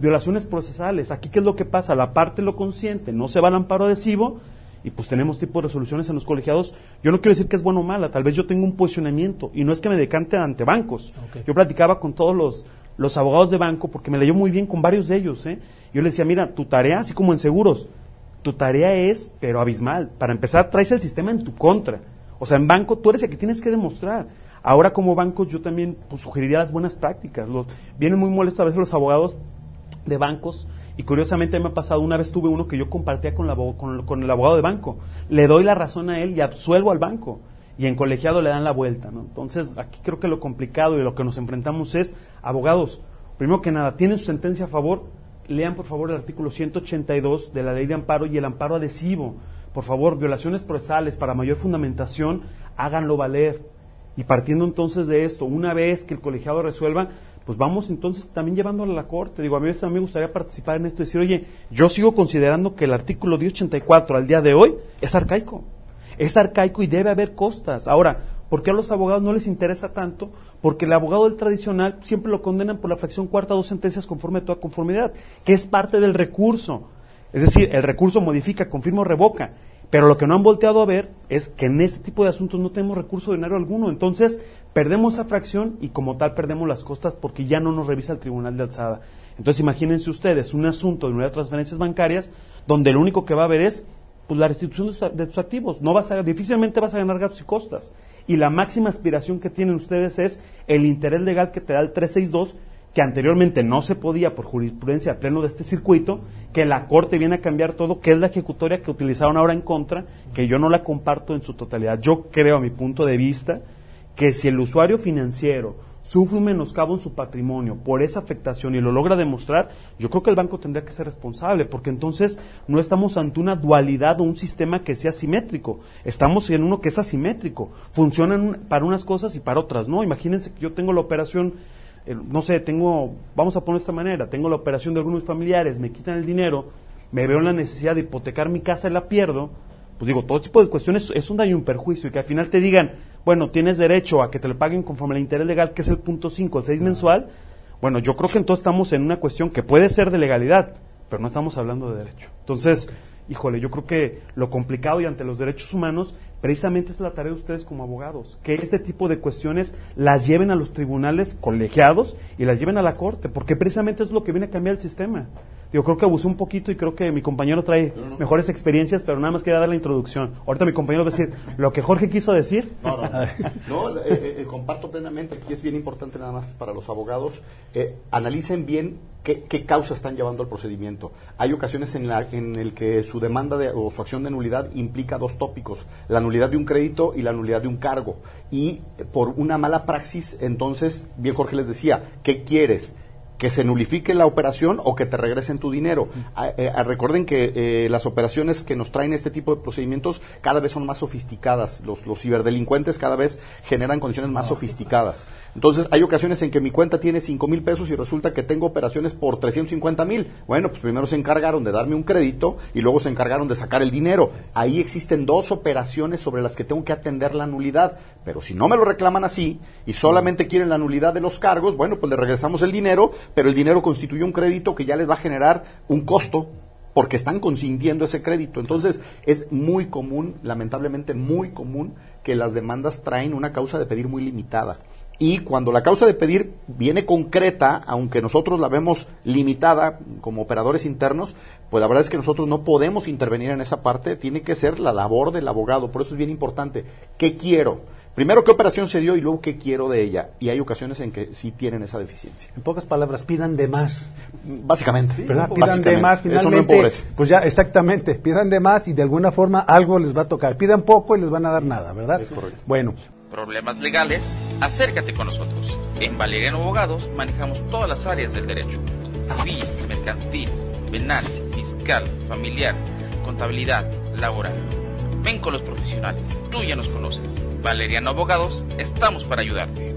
Violaciones procesales. Aquí, ¿qué es lo que pasa? La parte lo consciente, no se va al amparo adhesivo y pues tenemos tipo de resoluciones en los colegiados. Yo no quiero decir que es bueno o mala, tal vez yo tengo un posicionamiento y no es que me decante ante bancos. Yo platicaba con todos los, los abogados de banco porque me leyó muy bien con varios de ellos. ¿eh? Yo les decía, mira, tu tarea, así como en seguros, tu tarea es, pero abismal. Para empezar, traes el sistema en tu contra. O sea, en banco tú eres el que tienes que demostrar. Ahora como bancos yo también pues, sugeriría las buenas prácticas. Los, vienen muy molestos a veces los abogados de bancos y curiosamente me ha pasado, una vez tuve uno que yo compartía con, la, con, el abogado de banco. Le doy la razón a él y absuelvo al banco. Y en colegiado le dan la vuelta. ¿no? Entonces aquí creo que lo complicado y lo que nos enfrentamos es, abogados, primero que nada, tienen su sentencia a favor, lean por favor el artículo 182 de la ley de amparo y el amparo adhesivo. Por favor, violaciones procesales para mayor fundamentación, háganlo valer y partiendo entonces de esto, una vez que el colegiado resuelva, pues vamos entonces también llevándolo a la corte. Digo, a mí, a mí me gustaría participar en esto y decir, oye, yo sigo considerando que el artículo 1084 al día de hoy es arcaico. Es arcaico y debe haber costas. Ahora, ¿por qué a los abogados no les interesa tanto? Porque el abogado del tradicional siempre lo condenan por la fracción cuarta dos sentencias conforme a toda conformidad, que es parte del recurso. Es decir, el recurso modifica, confirma o revoca. Pero lo que no han volteado a ver es que en este tipo de asuntos no tenemos recurso de dinero alguno. Entonces, perdemos esa fracción y como tal perdemos las costas porque ya no nos revisa el tribunal de alzada. Entonces, imagínense ustedes un asunto de nuevas transferencias bancarias donde lo único que va a haber es pues, la restitución de tus activos. No vas a, difícilmente vas a ganar gastos y costas. Y la máxima aspiración que tienen ustedes es el interés legal que te da el 362 que anteriormente no se podía por jurisprudencia pleno de este circuito, que la Corte viene a cambiar todo, que es la ejecutoria que utilizaron ahora en contra, que yo no la comparto en su totalidad. Yo creo, a mi punto de vista, que si el usuario financiero sufre un menoscabo en su patrimonio por esa afectación y lo logra demostrar, yo creo que el banco tendría que ser responsable, porque entonces no estamos ante una dualidad o un sistema que sea simétrico, estamos en uno que es asimétrico, funcionan para unas cosas y para otras, ¿no? Imagínense que yo tengo la operación eh, no sé, tengo, vamos a poner de esta manera, tengo la operación de algunos familiares, me quitan el dinero, me veo en la necesidad de hipotecar mi casa y la pierdo, pues digo, todo tipo de cuestiones es un daño y un perjuicio y que al final te digan, bueno, tienes derecho a que te lo paguen conforme al interés legal, que es el punto 5, el 6 mensual, bueno, yo creo que entonces estamos en una cuestión que puede ser de legalidad, pero no estamos hablando de derecho. Entonces, híjole, yo creo que lo complicado y ante los derechos humanos precisamente es la tarea de ustedes como abogados, que este tipo de cuestiones las lleven a los tribunales colegiados y las lleven a la corte, porque precisamente es lo que viene a cambiar el sistema. Yo creo que abusé un poquito y creo que mi compañero trae mejores experiencias, pero nada más quería dar la introducción. Ahorita mi compañero va a decir lo que Jorge quiso decir. No, no, no eh, eh, comparto plenamente. y es bien importante nada más para los abogados. Eh, analicen bien qué, qué causas están llevando al procedimiento. Hay ocasiones en, la, en el que su demanda de, o su acción de nulidad implica dos tópicos, la nulidad de un crédito y la nulidad de un cargo. Y por una mala praxis, entonces, bien Jorge les decía, ¿qué quieres? Que se nulifique la operación o que te regresen tu dinero. Ah, eh, ah, recuerden que eh, las operaciones que nos traen este tipo de procedimientos cada vez son más sofisticadas. Los, los ciberdelincuentes cada vez generan condiciones más sofisticadas. Entonces, hay ocasiones en que mi cuenta tiene cinco mil pesos y resulta que tengo operaciones por 350 mil. Bueno, pues primero se encargaron de darme un crédito y luego se encargaron de sacar el dinero. Ahí existen dos operaciones sobre las que tengo que atender la nulidad. Pero si no me lo reclaman así y solamente quieren la nulidad de los cargos, bueno, pues le regresamos el dinero pero el dinero constituye un crédito que ya les va a generar un costo porque están consintiendo ese crédito. Entonces, es muy común, lamentablemente muy común, que las demandas traen una causa de pedir muy limitada. Y cuando la causa de pedir viene concreta, aunque nosotros la vemos limitada como operadores internos, pues la verdad es que nosotros no podemos intervenir en esa parte, tiene que ser la labor del abogado. Por eso es bien importante. ¿Qué quiero? Primero, ¿qué operación se dio y luego qué quiero de ella? Y hay ocasiones en que sí tienen esa deficiencia. En pocas palabras, pidan de más. Básicamente. Pidan de más, finalmente. pues ya, exactamente. Pidan de más y de alguna forma algo les va a tocar. Pidan poco y les van a dar nada, ¿verdad? Es correcto. Bueno. Problemas legales, acércate con nosotros. En Valeriano Abogados manejamos todas las áreas del derecho. Civil, mercantil, penal, fiscal, familiar, contabilidad, laboral Ven con los profesionales, tú ya nos conoces. Valeriano Abogados, estamos para ayudarte.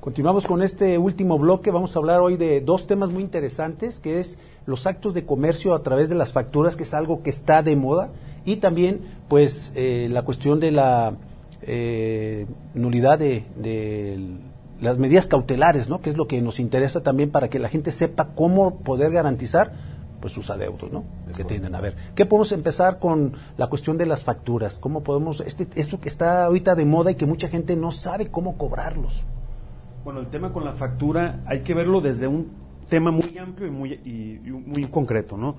Continuamos con este último bloque. Vamos a hablar hoy de dos temas muy interesantes, que es los actos de comercio a través de las facturas, que es algo que está de moda, y también, pues, eh, la cuestión de la eh, nulidad de, de, las medidas cautelares, ¿no? Que es lo que nos interesa también para que la gente sepa cómo poder garantizar pues sus adeudos, ¿no? que tienen. A ver, ¿qué podemos empezar con la cuestión de las facturas? ¿Cómo podemos, este, esto que está ahorita de moda y que mucha gente no sabe cómo cobrarlos? Bueno, el tema con la factura hay que verlo desde un tema muy amplio y muy, y muy concreto, ¿no?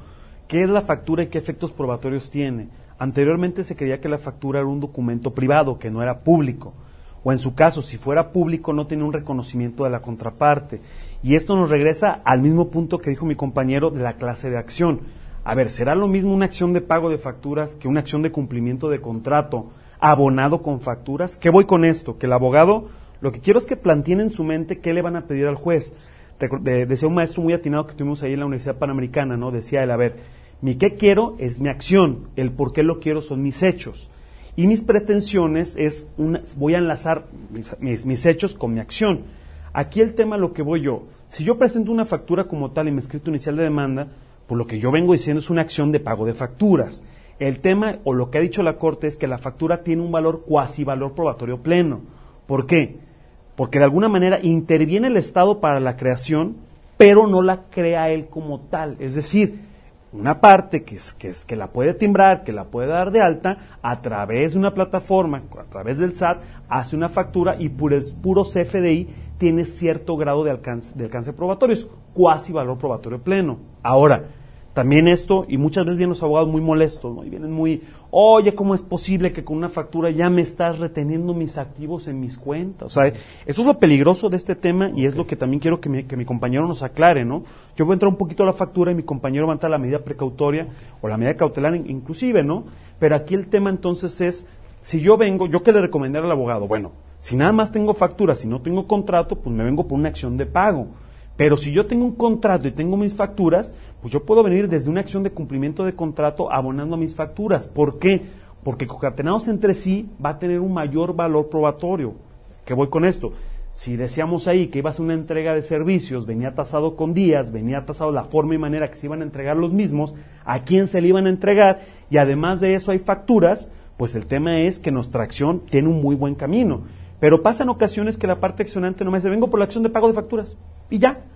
¿Qué es la factura y qué efectos probatorios tiene? Anteriormente se creía que la factura era un documento privado, que no era público o en su caso, si fuera público, no tiene un reconocimiento de la contraparte. Y esto nos regresa al mismo punto que dijo mi compañero de la clase de acción. A ver, ¿será lo mismo una acción de pago de facturas que una acción de cumplimiento de contrato abonado con facturas? ¿Qué voy con esto? Que el abogado, lo que quiero es que planteen en su mente qué le van a pedir al juez. decía un maestro muy atinado que tuvimos ahí en la Universidad Panamericana, ¿no? Decía él, a ver, mi qué quiero es mi acción, el por qué lo quiero son mis hechos. Y mis pretensiones es, una, voy a enlazar mis, mis, hechos con mi acción. Aquí el tema lo que voy yo, si yo presento una factura como tal en mi escrito inicial de demanda, pues lo que yo vengo diciendo es una acción de pago de facturas. El tema, o lo que ha dicho la Corte, es que la factura tiene un valor cuasi valor probatorio pleno. ¿Por qué? Porque de alguna manera interviene el Estado para la creación, pero no la crea él como tal. Es decir, una parte que, es, que, es, que la puede timbrar, que la puede dar de alta, a través de una plataforma, a través del SAT, hace una factura y por el puro CFDI tiene cierto grado de alcance, de alcance probatorio, es cuasi valor probatorio pleno. Ahora, también esto, y muchas veces vienen los abogados muy molestos, ¿no? Y vienen muy, oye, ¿cómo es posible que con una factura ya me estás reteniendo mis activos en mis cuentas? O sea, eso es lo peligroso de este tema y es lo que también quiero que mi, que mi compañero nos aclare, ¿no? Yo voy a entrar un poquito a la factura y mi compañero va a entrar a la medida precautoria o la medida cautelar inclusive, ¿no? Pero aquí el tema entonces es, si yo vengo, ¿yo qué le recomendaría al abogado? Bueno, si nada más tengo factura, si no tengo contrato, pues me vengo por una acción de pago. Pero si yo tengo un contrato y tengo mis facturas, pues yo puedo venir desde una acción de cumplimiento de contrato abonando mis facturas. ¿Por qué? Porque concatenados entre sí va a tener un mayor valor probatorio. ¿Qué voy con esto? Si decíamos ahí que iba a una entrega de servicios, venía tasado con días, venía tasado la forma y manera que se iban a entregar los mismos, a quién se le iban a entregar, y además de eso hay facturas, pues el tema es que nuestra acción tiene un muy buen camino. Pero pasan ocasiones que la parte accionante no me dice, vengo por la acción de pago de facturas, y ya.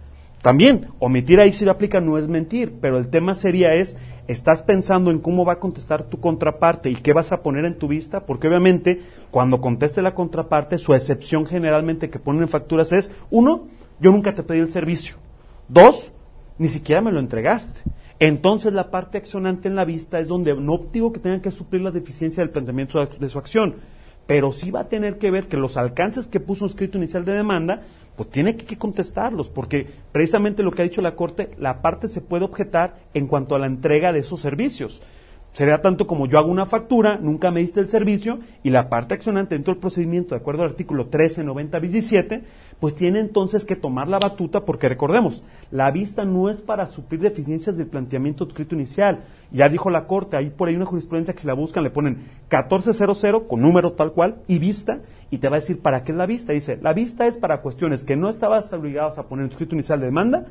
También, omitir ahí si lo aplica no es mentir, pero el tema sería es, estás pensando en cómo va a contestar tu contraparte y qué vas a poner en tu vista, porque obviamente cuando conteste la contraparte, su excepción generalmente que ponen en facturas es, uno, yo nunca te pedí el servicio. Dos, ni siquiera me lo entregaste. Entonces la parte accionante en la vista es donde no digo que tengan que suplir la deficiencia del planteamiento de su acción, pero sí va a tener que ver que los alcances que puso un escrito inicial de demanda pues tiene que, contestarlos, porque precisamente lo que ha dicho la Corte, la parte se puede objetar en cuanto a la entrega de esos servicios. Sería tanto como yo hago una factura, nunca me diste el servicio, y la parte accionante dentro del procedimiento, de acuerdo al artículo 1390 bis 17, pues tiene entonces que tomar la batuta, porque recordemos, la vista no es para suplir deficiencias del planteamiento escrito inicial. Ya dijo la Corte, hay por ahí una jurisprudencia que si la buscan le ponen 1400 con número tal cual y vista, y te va a decir para qué es la vista. Dice, la vista es para cuestiones que no estabas obligados a poner en escrito inicial de demanda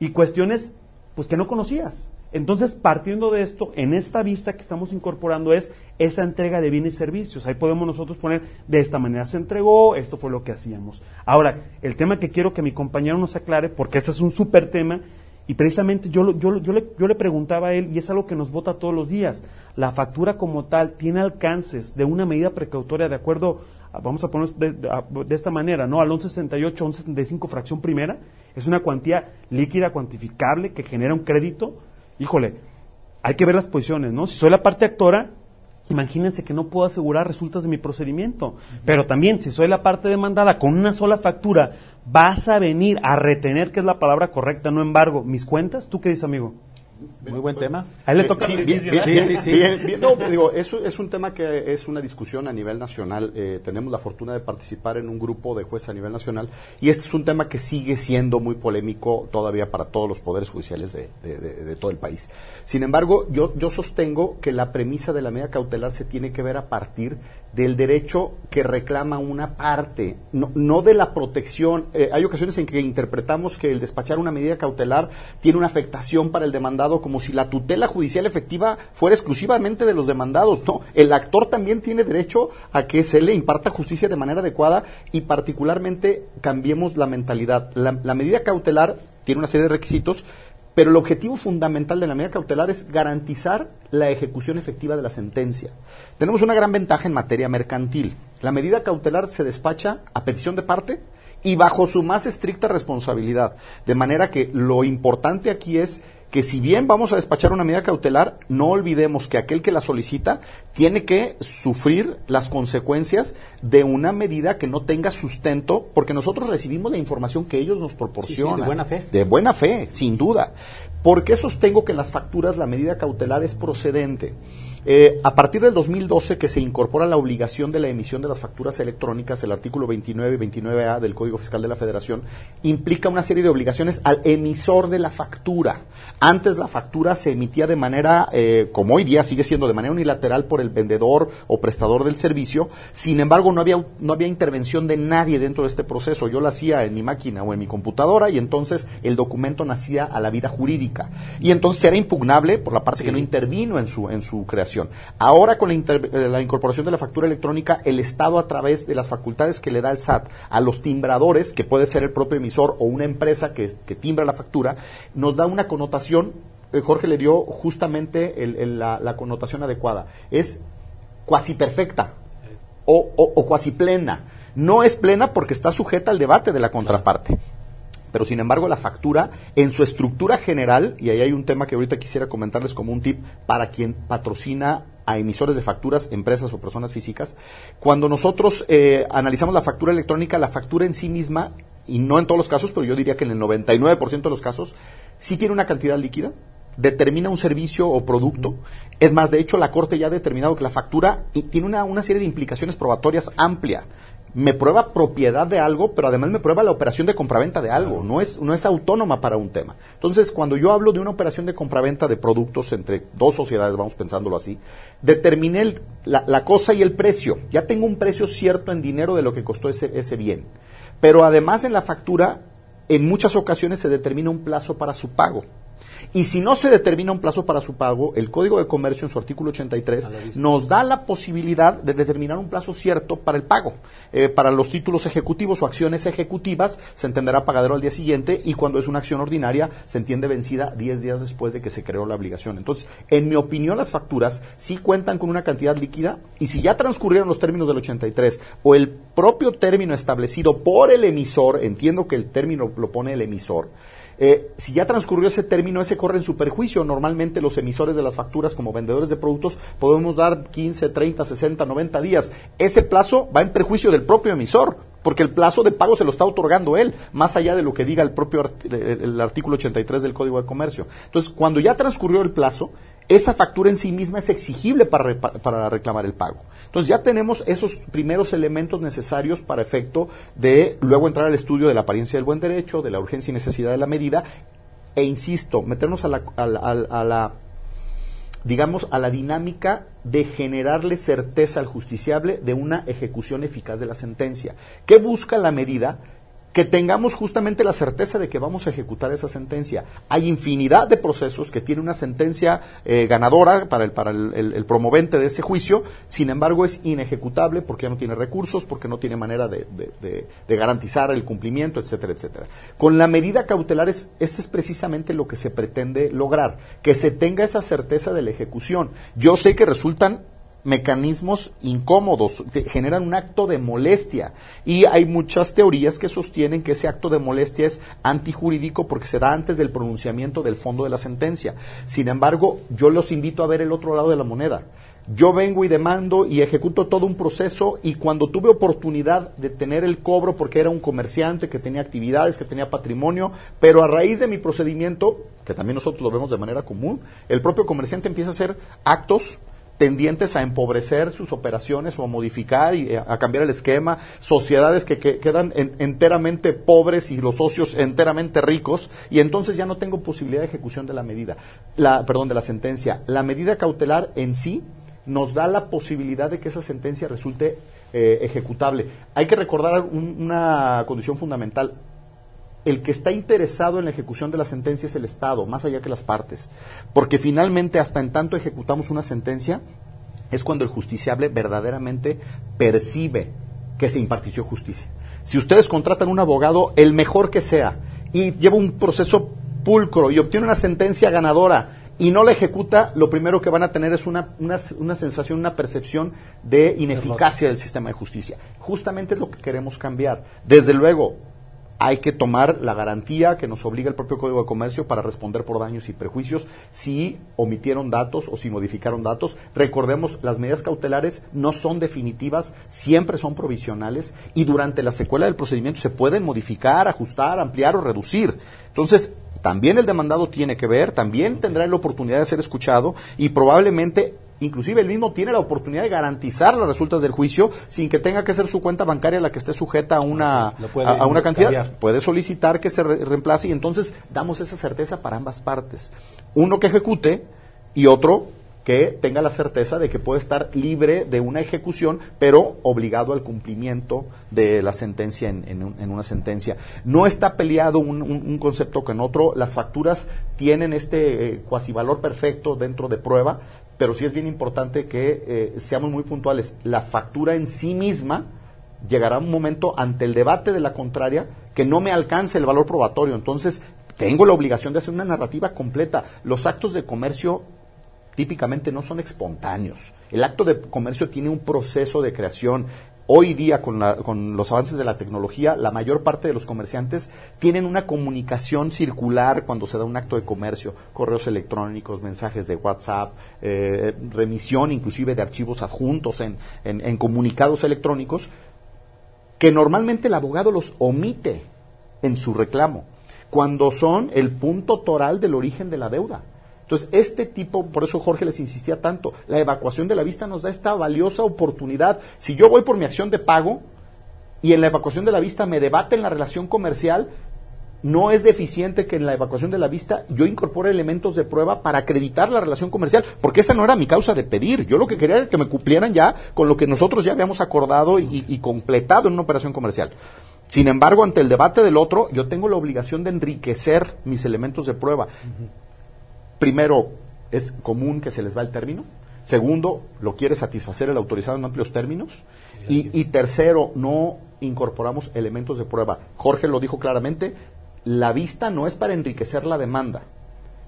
y cuestiones pues que no conocías. Entonces, partiendo de esto, en esta vista que estamos incorporando es esa entrega de bienes y servicios. Ahí podemos nosotros poner, de esta manera se entregó, esto fue lo que hacíamos. Ahora, el tema que quiero que mi compañero nos aclare, porque este es un súper tema, y precisamente yo, yo, yo, le, yo le preguntaba a él, y es algo que nos vota todos los días, la factura como tal tiene alcances de una medida precautoria de acuerdo vamos a poner de, de, esta manera, ¿no? Al 1168, 1175 fracción primera, es una cuantía líquida cuantificable que genera un crédito. Híjole, hay que ver las posiciones, ¿no? Si soy la parte actora, imagínense que no puedo asegurar resultados de mi procedimiento. Pero también, si soy la parte demandada con una sola factura, vas a venir a retener, que es la palabra correcta, no embargo, mis cuentas. ¿Tú qué dices, amigo? Muy buen tema. A él le toca. Sí, bien, sí, sí, bien, no, digo, eso es un tema que es una discusión a nivel nacional. Eh, tenemos la fortuna de participar en un grupo de jueces a nivel nacional y este es un tema que sigue siendo muy polémico todavía para todos los poderes judiciales de, de, todo el país. Sin embargo, yo, yo sostengo que la premisa de la medida cautelar se tiene que ver a partir del derecho que reclama una parte, no, no de la protección. Eh, hay ocasiones en que interpretamos que el despachar una medida cautelar tiene una afectación para el demandado como si la tutela judicial efectiva fuera exclusivamente de los demandados. No, el actor también tiene derecho a que se le imparta justicia de manera adecuada y particularmente cambiemos la mentalidad. la medida cautelar tiene una serie de requisitos pero el objetivo fundamental de la medida cautelar es garantizar la ejecución efectiva de la sentencia. Tenemos una gran ventaja en materia mercantil. La medida cautelar se despacha a petición de parte y bajo su más estricta responsabilidad. De manera que lo importante aquí es que si bien vamos a despachar una medida cautelar, no olvidemos que aquel que la solicita tiene que sufrir las consecuencias de una medida que no tenga sustento, porque nosotros recibimos la información que ellos nos proporcionan. de buena fe. De buena fe, sin duda. ¿Por qué sostengo que en las facturas la medida cautelar es procedente? Eh, a partir del 2012 que se incorpora la obligación de la emisión de las facturas electrónicas, el artículo 29 y 29A del Código Fiscal de la Federación, implica una serie de obligaciones al emisor de la factura. Antes la factura se emitía de manera, eh, como hoy día sigue siendo de manera unilateral por el vendedor o prestador del servicio, sin embargo no había, no había intervención de nadie dentro de este proceso. Yo lo hacía en mi máquina o en mi computadora y entonces el documento nacía a la vida jurídica. Y entonces era impugnable por la parte que no intervino en su, en su creación. Ahora con eh, la, incorporación de la factura electrónica, el Estado a través de las facultades que le da el SAT a los timbradores, que puede ser el propio emisor o una empresa que, timbra la factura, nos da una connotación, eh, Jorge le dio justamente la, connotación adecuada, es cuasi perfecta o, o cuasi plena. No es plena porque está sujeta al debate de la contraparte pero sin embargo la factura en su estructura general, y ahí hay un tema que ahorita quisiera comentarles como un tip para quien patrocina a emisores de facturas, empresas o personas físicas, cuando nosotros eh, analizamos la factura electrónica, la factura en sí misma, y no en todos los casos, pero yo diría que en el 99% de los casos, sí tiene una cantidad líquida, determina un servicio o producto. Es más, de hecho, la Corte ya ha determinado que la factura tiene una, una serie de implicaciones probatorias amplia me prueba propiedad de algo, pero además me prueba la operación de compraventa de algo. No es, no es autónoma para un tema. Entonces, cuando yo hablo de una operación de compraventa de productos entre dos sociedades, vamos pensándolo así, determiné el- la, la cosa y el precio. Ya tengo un precio cierto en dinero de lo que costó ese, ese bien. Pero además en la factura, en muchas ocasiones se determina un plazo para su pago. Y si no se determina un plazo para su pago, el Código de Comercio en su artículo 83 nos da la posibilidad de determinar un plazo cierto para el pago. Eh, para los títulos ejecutivos o acciones ejecutivas se entenderá pagadero al día siguiente y cuando es una acción ordinaria se entiende vencida 10 días después de que se creó la obligación. Entonces, en mi opinión, las facturas sí cuentan con una cantidad líquida y si ya transcurrieron los términos del 83 o el propio término establecido por el emisor, entiendo que el término lo pone el emisor, eh, si ya transcurrió ese término, ese corre en su perjuicio. Normalmente los emisores de las facturas como vendedores de productos podemos dar 15, 30, 60, 90 días. Ese plazo va en perjuicio del propio emisor, porque el plazo de pago se lo está otorgando él, más allá de lo que diga el propio el artículo 83 del Código de Comercio. Entonces, cuando ya transcurrió el plazo, esa factura en sí misma es exigible para, para reclamar el pago. Entonces ya tenemos esos primeros elementos necesarios para efecto de luego entrar al estudio de la apariencia del buen derecho, de la urgencia y necesidad de la medida, e insisto, meternos a la- a la digamos, a la dinámica de generarle certeza al justiciable de una ejecución eficaz de la sentencia. ¿Qué busca la medida? Que tengamos justamente la certeza de que vamos a ejecutar esa sentencia. Hay infinidad de procesos que tiene una sentencia eh, ganadora para, el, para el, promovente de ese juicio, sin embargo es inejecutable porque ya no tiene recursos, porque no tiene manera de, de- de- de garantizar el cumplimiento, etcétera, etcétera. Con la medida cautelar es, ese es precisamente lo que se pretende lograr, que se tenga esa certeza de la ejecución. Yo sé que resultan mecanismos incómodos, generan un acto de molestia y hay muchas teorías que sostienen que ese acto de molestia es antijurídico porque se da antes del pronunciamiento del fondo de la sentencia. Sin embargo, yo los invito a ver el otro lado de la moneda. Yo vengo y demando y ejecuto todo un proceso y cuando tuve oportunidad de tener el cobro porque era un comerciante que tenía actividades, que tenía patrimonio, pero a raíz de mi procedimiento, que también nosotros lo vemos de manera común, el propio comerciante empieza a hacer actos tendientes a empobrecer sus operaciones o a modificar y a cambiar el esquema, sociedades que, que quedan en- enteramente pobres y los socios enteramente ricos y entonces ya no tengo posibilidad de ejecución de la medida, la, perdón, de la sentencia. La medida cautelar en sí nos da la posibilidad de que esa sentencia resulte eh, ejecutable. Hay que recordar un- una condición fundamental el que está interesado en la ejecución de la sentencia es el Estado, más allá que las partes. Porque finalmente, hasta en tanto ejecutamos una sentencia, es cuando el justiciable verdaderamente percibe que se impartició justicia. Si ustedes contratan un abogado, el mejor que sea, y lleva un proceso pulcro y obtiene una sentencia ganadora y no la ejecuta, lo primero que van a tener es una, una, una sensación, una percepción de ineficacia del sistema de justicia. Justamente es lo que queremos cambiar. Desde luego, hay que tomar la garantía que nos obliga el propio Código de Comercio para responder por daños y perjuicios si omitieron datos o si modificaron datos. Recordemos, las medidas cautelares no son definitivas, siempre son provisionales y durante la secuela del procedimiento se pueden modificar, ajustar, ampliar o reducir. Entonces, también el demandado tiene que ver, también tendrá la oportunidad de ser escuchado y probablemente inclusive el mismo tiene la oportunidad de garantizar las resultas del juicio sin que tenga que ser su cuenta bancaria la que esté sujeta a una, a, a una cantidad. cambiar. Puede solicitar que se re- reemplace y entonces damos esa certeza para ambas partes. Uno que ejecute y otro que tenga la certeza de que puede estar libre de una ejecución, pero obligado al cumplimiento de la sentencia en, en un- en una sentencia. No está peleado un, un- un concepto con otro. Las facturas tienen este eh, cuasivalor perfecto dentro de prueba, pero sí es bien importante que eh, seamos muy puntuales. La factura en sí misma llegará un momento ante el debate de la contraria que no me alcance el valor probatorio. Entonces, tengo la obligación de hacer una narrativa completa. Los actos de comercio típicamente no son espontáneos. El acto de comercio tiene un proceso de creación. Hoy día, con, la- con los avances de la tecnología, la mayor parte de los comerciantes tienen una comunicación circular cuando se da un acto de comercio, correos electrónicos, mensajes de WhatsApp, eh, remisión inclusive de archivos adjuntos en- en- en comunicados electrónicos, que normalmente el abogado los omite en su reclamo, cuando son el punto toral del origen de la deuda. Entonces, este tipo, por eso Jorge les insistía tanto, la evacuación de la vista nos da esta valiosa oportunidad. Si yo voy por mi acción de pago, y en la evacuación de la vista me debaten la relación comercial, no es deficiente que en la evacuación de la vista yo incorpore elementos de prueba para acreditar la relación comercial, porque esa no era mi causa de pedir. Yo lo que quería era que me cumplieran ya con lo que nosotros ya habíamos acordado y completado en una operación comercial. Sin embargo, ante el debate del otro, yo tengo la obligación de enriquecer mis elementos de prueba. Primero, es común que se les va el término. Segundo, lo quiere satisfacer el autorizado en amplios términos. Y, y tercero, no incorporamos elementos de prueba. Jorge lo dijo claramente, la vista no es para enriquecer la demanda,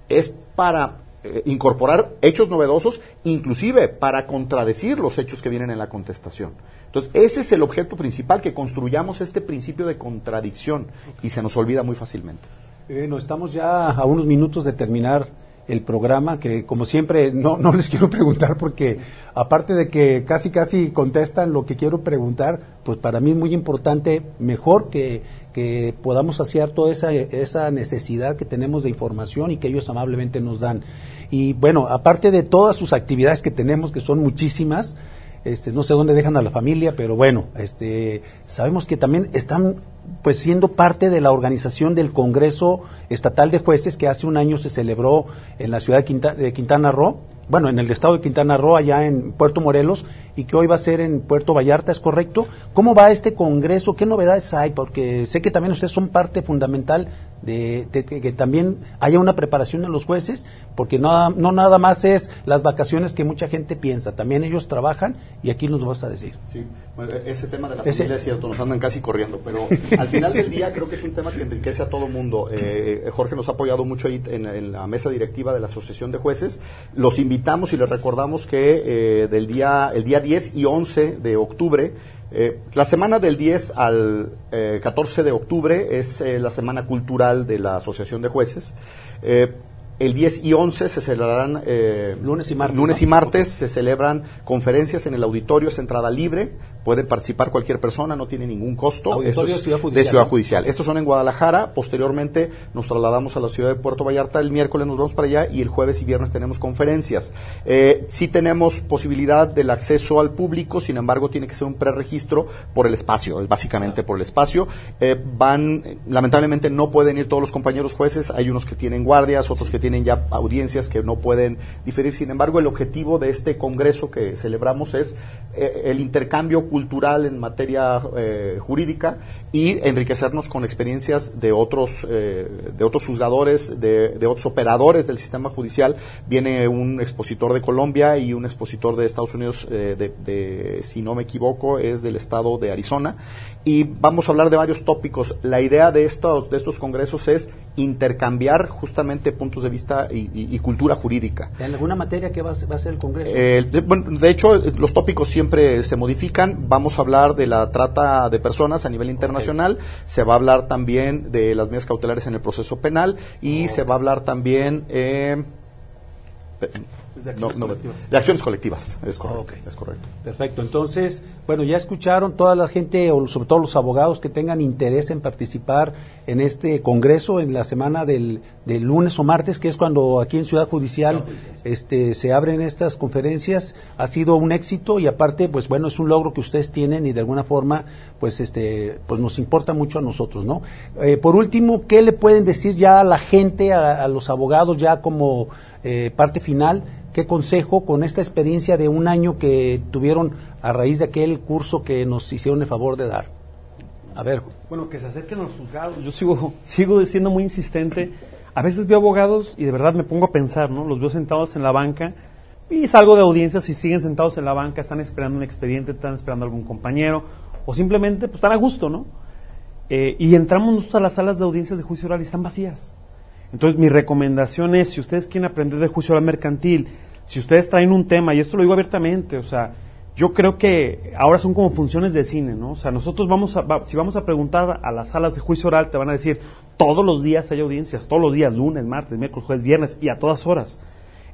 es para eh, incorporar hechos novedosos, inclusive para contradecir los hechos que vienen en la contestación. Entonces, ese es el objeto principal, que construyamos este principio de contradicción y se nos olvida muy fácilmente. Bueno, estamos ya a unos minutos de terminar el programa, que como siempre no, no les quiero preguntar porque aparte de que casi casi contestan lo que quiero preguntar, pues para mí es muy importante, mejor que, que podamos saciar toda esa, esa necesidad que tenemos de información y que ellos amablemente nos dan. Y bueno, aparte de todas sus actividades que tenemos, que son muchísimas, este, no sé dónde dejan a la familia, pero bueno, este, sabemos que también están pues siendo parte de la organización del Congreso Estatal de Jueces que hace un año se celebró en la ciudad de, de Quintana Roo, bueno, en el estado de Quintana Roo, allá en Puerto Morelos, y que hoy va a ser en Puerto Vallarta, ¿es correcto? ¿Cómo va este Congreso? ¿Qué novedades hay? Porque sé que también ustedes son parte fundamental de, de, de, que también haya una preparación de los jueces, porque no, no nada más es las vacaciones que mucha gente piensa, también ellos trabajan y aquí nos vas a decir. Sí, bueno, ese tema de la ese, familia es cierto, nos andan casi corriendo, pero al final del día creo que es un tema que enriquece a todo mundo. Eh, Jorge nos ha apoyado mucho ahí en, en, la mesa directiva de la Asociación de Jueces. Los invitamos y les recordamos que eh, del día, el día 10 y 11 de octubre eh, la semana del 10 al eh, 14 de octubre es eh, la semana cultural de la Asociación de Jueces. El 10 y 11 se celebrarán eh, lunes y martes, lunes y martes se celebran conferencias en el auditorio, es entrada libre, puede participar cualquier persona, no tiene ningún costo. Auditorio es Ciudad Judicial, de Ciudad Judicial. Estos son en Guadalajara, posteriormente nos trasladamos a la ciudad de Puerto Vallarta, el miércoles nos vamos para allá y el jueves y viernes tenemos conferencias. Eh, sí tenemos posibilidad del acceso al público, sin embargo tiene que ser un preregistro por el espacio, básicamente por el espacio. Eh, van, lamentablemente no pueden ir todos los compañeros jueces, hay unos que tienen guardias, otros que tienen tienen ya audiencias que no pueden diferir. Sin embargo, el objetivo de este congreso que celebramos es eh, el intercambio cultural en materia eh, jurídica y enriquecernos con experiencias de otros, eh, de otros juzgadores, de, de, otros operadores del sistema judicial. Viene un expositor de Colombia y un expositor de Estados Unidos, de, de, si no me equivoco, es del estado de Arizona. Y vamos a hablar de varios tópicos. La idea de estos, de estos congresos es intercambiar justamente puntos de vista y, y, y cultura jurídica. ¿En alguna materia que va, va a ser el Congreso? Eh, de, bueno, de, hecho, los tópicos siempre se modifican. Vamos a hablar de la trata de personas a nivel internacional, okay. se va a hablar también de las medidas cautelares en el proceso penal y se va a hablar también... Eh, de acciones, no, no, colectivas. de acciones colectivas, es correcto, okay. es correcto. Perfecto. Entonces, bueno, ya escucharon toda la gente, o sobre todo los abogados que tengan interés en participar en este congreso en la semana del, del lunes o martes, que es cuando aquí en Ciudad Judicial este, se abren estas conferencias. Ha sido un éxito y aparte, pues bueno, es un logro que ustedes tienen y de alguna forma, pues este, pues nos importa mucho a nosotros, ¿no? Eh, por último, ¿qué le pueden decir ya a la gente, a, a los abogados, ya como eh, parte final? ¿Qué consejo con esta experiencia de un año que tuvieron a raíz de aquel curso que nos hicieron el favor de dar? A ver. Bueno, que se acerquen a los juzgados. Yo sigo, sigo siendo muy insistente. A veces veo abogados y de verdad me pongo a pensar, ¿no? Los veo sentados en la banca y salgo de audiencias y siguen sentados en la banca, están esperando un expediente, están esperando algún compañero o simplemente pues están a gusto, ¿no? Eh, y entramos nosotros a las salas de audiencias de juicio oral y están vacías. Entonces, mi recomendación es, si ustedes quieren aprender de juicio oral mercantil, si ustedes traen un tema, y esto lo digo abiertamente, o sea, yo creo que ahora son como funciones de cine, ¿no? O sea, nosotros vamos a, si vamos a preguntar a las salas de juicio oral, te van a decir, todos los días hay audiencias, todos los días, lunes, martes, miércoles, jueves, viernes, y a todas horas.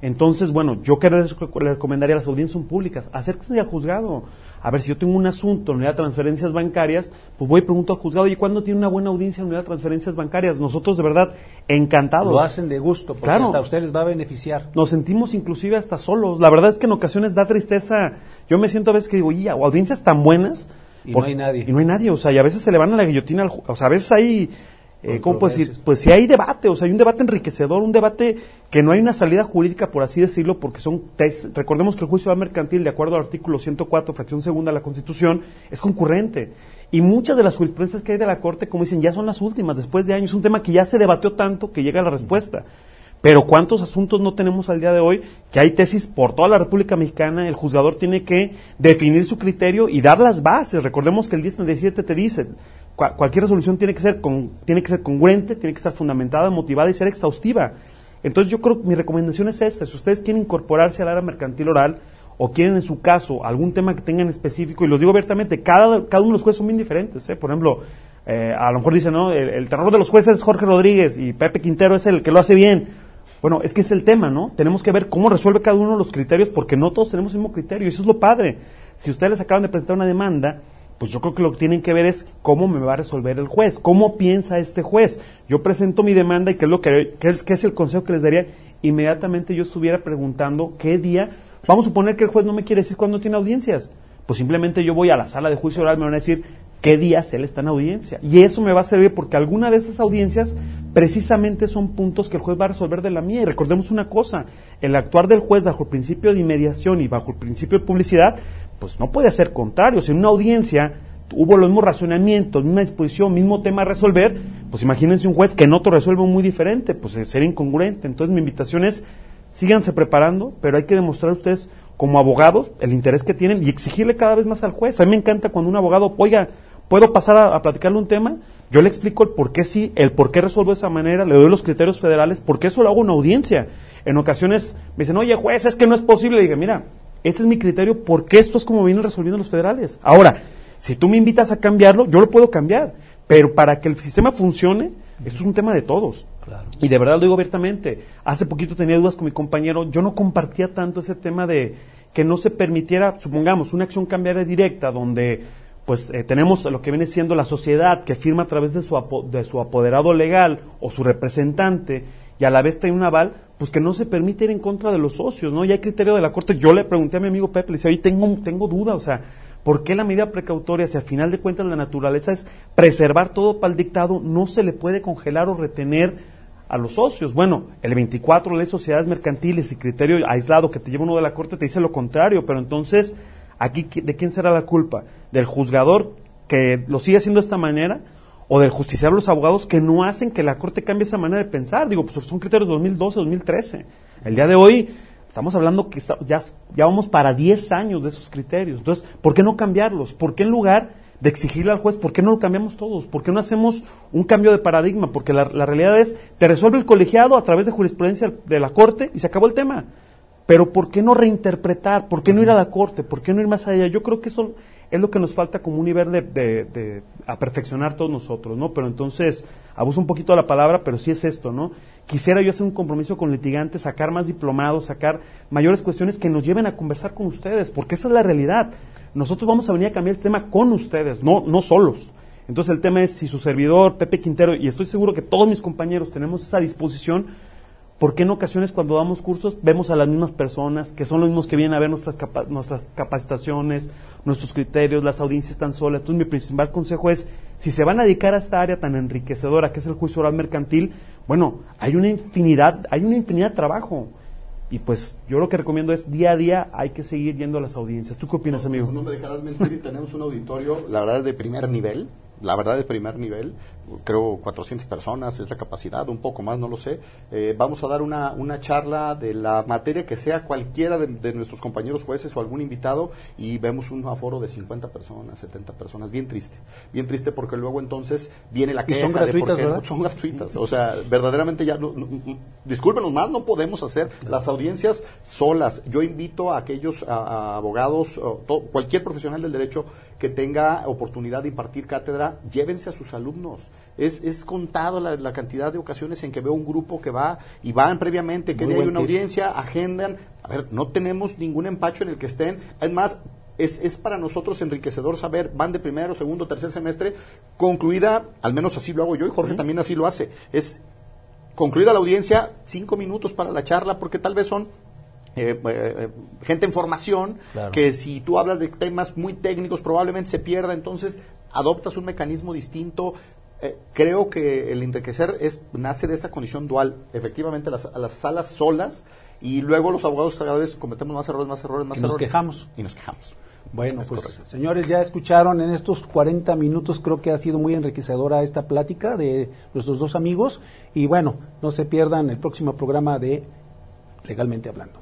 Entonces, bueno, yo que les recomendaría, las audiencias públicas, acérquense al juzgado. A ver, si yo tengo un asunto en unidad de transferencias bancarias, pues voy y pregunto al juzgado, ¿y cuándo tiene una buena audiencia en unidad de transferencias bancarias? Nosotros, de verdad, encantados. Lo hacen de gusto, porque claro. hasta a ustedes va a beneficiar. Nos sentimos inclusive hasta solos. La verdad es que en ocasiones da tristeza. Yo me siento a veces que digo, y audiencias tan buenas, Y no hay nadie. Y no hay nadie, o sea, y a veces se le van a la guillotina, al o sea, a veces hay, eh, ¿cómo puedo decir? Pues si hay debate, o sea, hay un debate enriquecedor, un debate que no hay una salida jurídica, por así decirlo, porque son, tes- recordemos que el juicio oral mercantil, de acuerdo al artículo 104, fracción segunda de la Constitución, es concurrente. Y muchas de las jurisprudencias que hay de la Corte, como dicen, ya son las últimas, después de años, es un tema que ya se debatió tanto que llega a la respuesta. Pero ¿cuántos asuntos no tenemos al día de hoy? Que hay tesis por toda la República Mexicana, el juzgador tiene que definir su criterio y dar las bases. Recordemos que el 1037 te dice, cualquier resolución tiene que ser con- tiene que ser congruente, tiene que estar fundamentada, motivada y ser exhaustiva. Entonces yo creo que mi recomendación es esta, si ustedes quieren incorporarse al área mercantil oral o quieren en su caso algún tema que tengan específico, y los digo abiertamente, cada, cada uno de los jueces son bien diferentes. ¿eh? Por ejemplo, eh, a lo mejor dicen, ¿no? El, el terror de los jueces es Jorge Rodríguez y Pepe Quintero es el que lo hace bien. Bueno, es que es el tema, ¿no? Tenemos que ver cómo resuelve cada uno los criterios porque no todos tenemos el mismo criterio y eso es lo padre. Si ustedes les acaban de presentar una demanda, pues yo creo que lo que tienen que ver es cómo me va a resolver el juez, cómo piensa este juez. Yo presento mi demanda y qué es lo que, es, qué es el consejo que les daría. Inmediatamente yo estuviera preguntando qué día, vamos a suponer que el juez no me quiere decir cuándo tiene audiencias. Pues simplemente yo voy a la sala de juicio oral, me van a decir qué días él está en audiencia. Y eso me va a servir porque alguna de esas audiencias precisamente son puntos que el juez va a resolver de la mía. Y recordemos una cosa, el actuar del juez bajo el principio de inmediación y bajo el principio de publicidad, pues no puede ser contrario. Si en una audiencia hubo los mismos razonamientos, misma disposición, mismo tema a resolver, pues imagínense un juez que en otro resuelve muy diferente, pues eh, sería incongruente. Entonces mi invitación es, síganse preparando, pero hay que demostrar a ustedes como abogados el interés que tienen y exigirle cada vez más al juez. A mí me encanta cuando un abogado, oiga, ¿puedo pasar a, platicarle un tema? Yo le explico el por qué sí, el por qué resuelvo de esa manera, le doy los criterios federales, porque eso lo hago en audiencia. En ocasiones me dicen, oye, juez, es que no es posible. Le digo, mira, este es mi criterio porque esto es como vienen resolviendo los federales. Ahora, si tú me invitas a cambiarlo, yo lo puedo cambiar, pero para que el sistema funcione, esto es un tema de todos. Y de verdad lo digo abiertamente. Hace poquito tenía dudas con mi compañero, yo no compartía tanto ese tema de que no se permitiera, supongamos, una acción cambiaria directa donde pues eh, tenemos lo que viene siendo la sociedad que firma a través de su, apo- de su apoderado legal o su representante y a la vez tiene un aval, pues que no se permite ir en contra de los socios, ¿no? Ya hay criterio de la Corte. Yo le pregunté a mi amigo Pepe, le decía, oye, tengo, tengo duda, o sea, ¿por qué la medida precautoria, si al final de cuentas la naturaleza es preservar todo para el dictado, no se le puede congelar o retener a los socios? Bueno, el 24, ley de sociedades mercantiles y criterio aislado que te lleva uno de la Corte te dice lo contrario, pero entonces, aquí, ¿qui- ¿de quién será la culpa? ¿Del juzgador que lo sigue haciendo de esta manera? O del justiciar los abogados que no hacen que la Corte cambie esa manera de pensar. Digo, pues son criterios 2012, 2013. El día de hoy estamos hablando que ya, ya vamos para 10 años de esos criterios. Entonces, ¿por qué no cambiarlos? ¿Por qué en lugar de exigirle al juez, por qué no lo cambiamos todos? ¿Por qué no hacemos un cambio de paradigma? Porque la, la realidad es, te resuelve el colegiado a través de jurisprudencia de la Corte y se acabó el tema. Pero ¿por qué no reinterpretar? ¿Por qué no ir a la corte? ¿Por qué no ir más allá? Yo creo que eso es lo que nos falta como un nivel de, de- a perfeccionar todos nosotros, ¿no? Pero entonces, abuso un poquito de la palabra, pero sí es esto, ¿no? Quisiera yo hacer un compromiso con litigantes, sacar más diplomados, sacar mayores cuestiones que nos lleven a conversar con ustedes, porque esa es la realidad. Nosotros vamos a venir a cambiar el tema con ustedes, no, no solos. Entonces el tema es si su servidor, Pepe Quintero, y estoy seguro que todos mis compañeros tenemos esa disposición, ¿Por qué en ocasiones cuando damos cursos vemos a las mismas personas, que son los mismos que vienen a ver nuestras, capa- nuestras capacitaciones, nuestros criterios, las audiencias están solas? Entonces mi principal consejo es, si se van a dedicar a esta área tan enriquecedora que es el juicio oral mercantil, bueno, hay una infinidad, hay una infinidad de trabajo. Y pues yo lo que recomiendo es día a día hay que seguir yendo a las audiencias. ¿Tú qué opinas, amigo? No me dejarás mentir y tenemos un auditorio, la verdad, de primer nivel. La verdad, de primer nivel. Creo 400 personas es la capacidad, un poco más, no lo sé. Eh, vamos a dar una, una charla de la materia que sea cualquiera de, de nuestros compañeros jueces o algún invitado y vemos un aforo de 50 personas, 70 personas. Bien triste. Bien triste porque luego entonces viene la Y queja son de por gratuitas, qué ¿verdad? son gratuitas. O sea, verdaderamente ya, no, no- no- discúlpenos más, no podemos hacer las audiencias solas. Yo invito a aquellos a- a abogados, o to- cualquier profesional del derecho que tenga oportunidad de impartir cátedra, llévense a sus alumnos. Es, es contado la, la cantidad de ocasiones en que veo un grupo que va y van previamente, que hay una audiencia, agendan. A ver, no tenemos ningún empacho en el que estén. Es más, es, es para nosotros enriquecedor saber, van de primero, segundo, tercer semestre, concluida, al menos así lo hago yo y Jorge también así lo hace. Es concluida la audiencia, cinco minutos para la charla, porque tal vez son eh, eh, gente en formación, Claro. que si tú hablas de temas muy técnicos probablemente se pierda, entonces adoptas un mecanismo distinto. Eh, creo que el enriquecer es, nace de esa condición dual, efectivamente las, las salas solas y luego los abogados cada vez cometemos más errores, más errores, más Y nos errores. quejamos. Y nos quejamos. Bueno, Es pues correcto. señores, ya escucharon en estos 40 minutos, creo que ha sido muy enriquecedora esta plática de nuestros dos amigos. Y bueno, no se pierdan el próximo programa de Legalmente Hablando.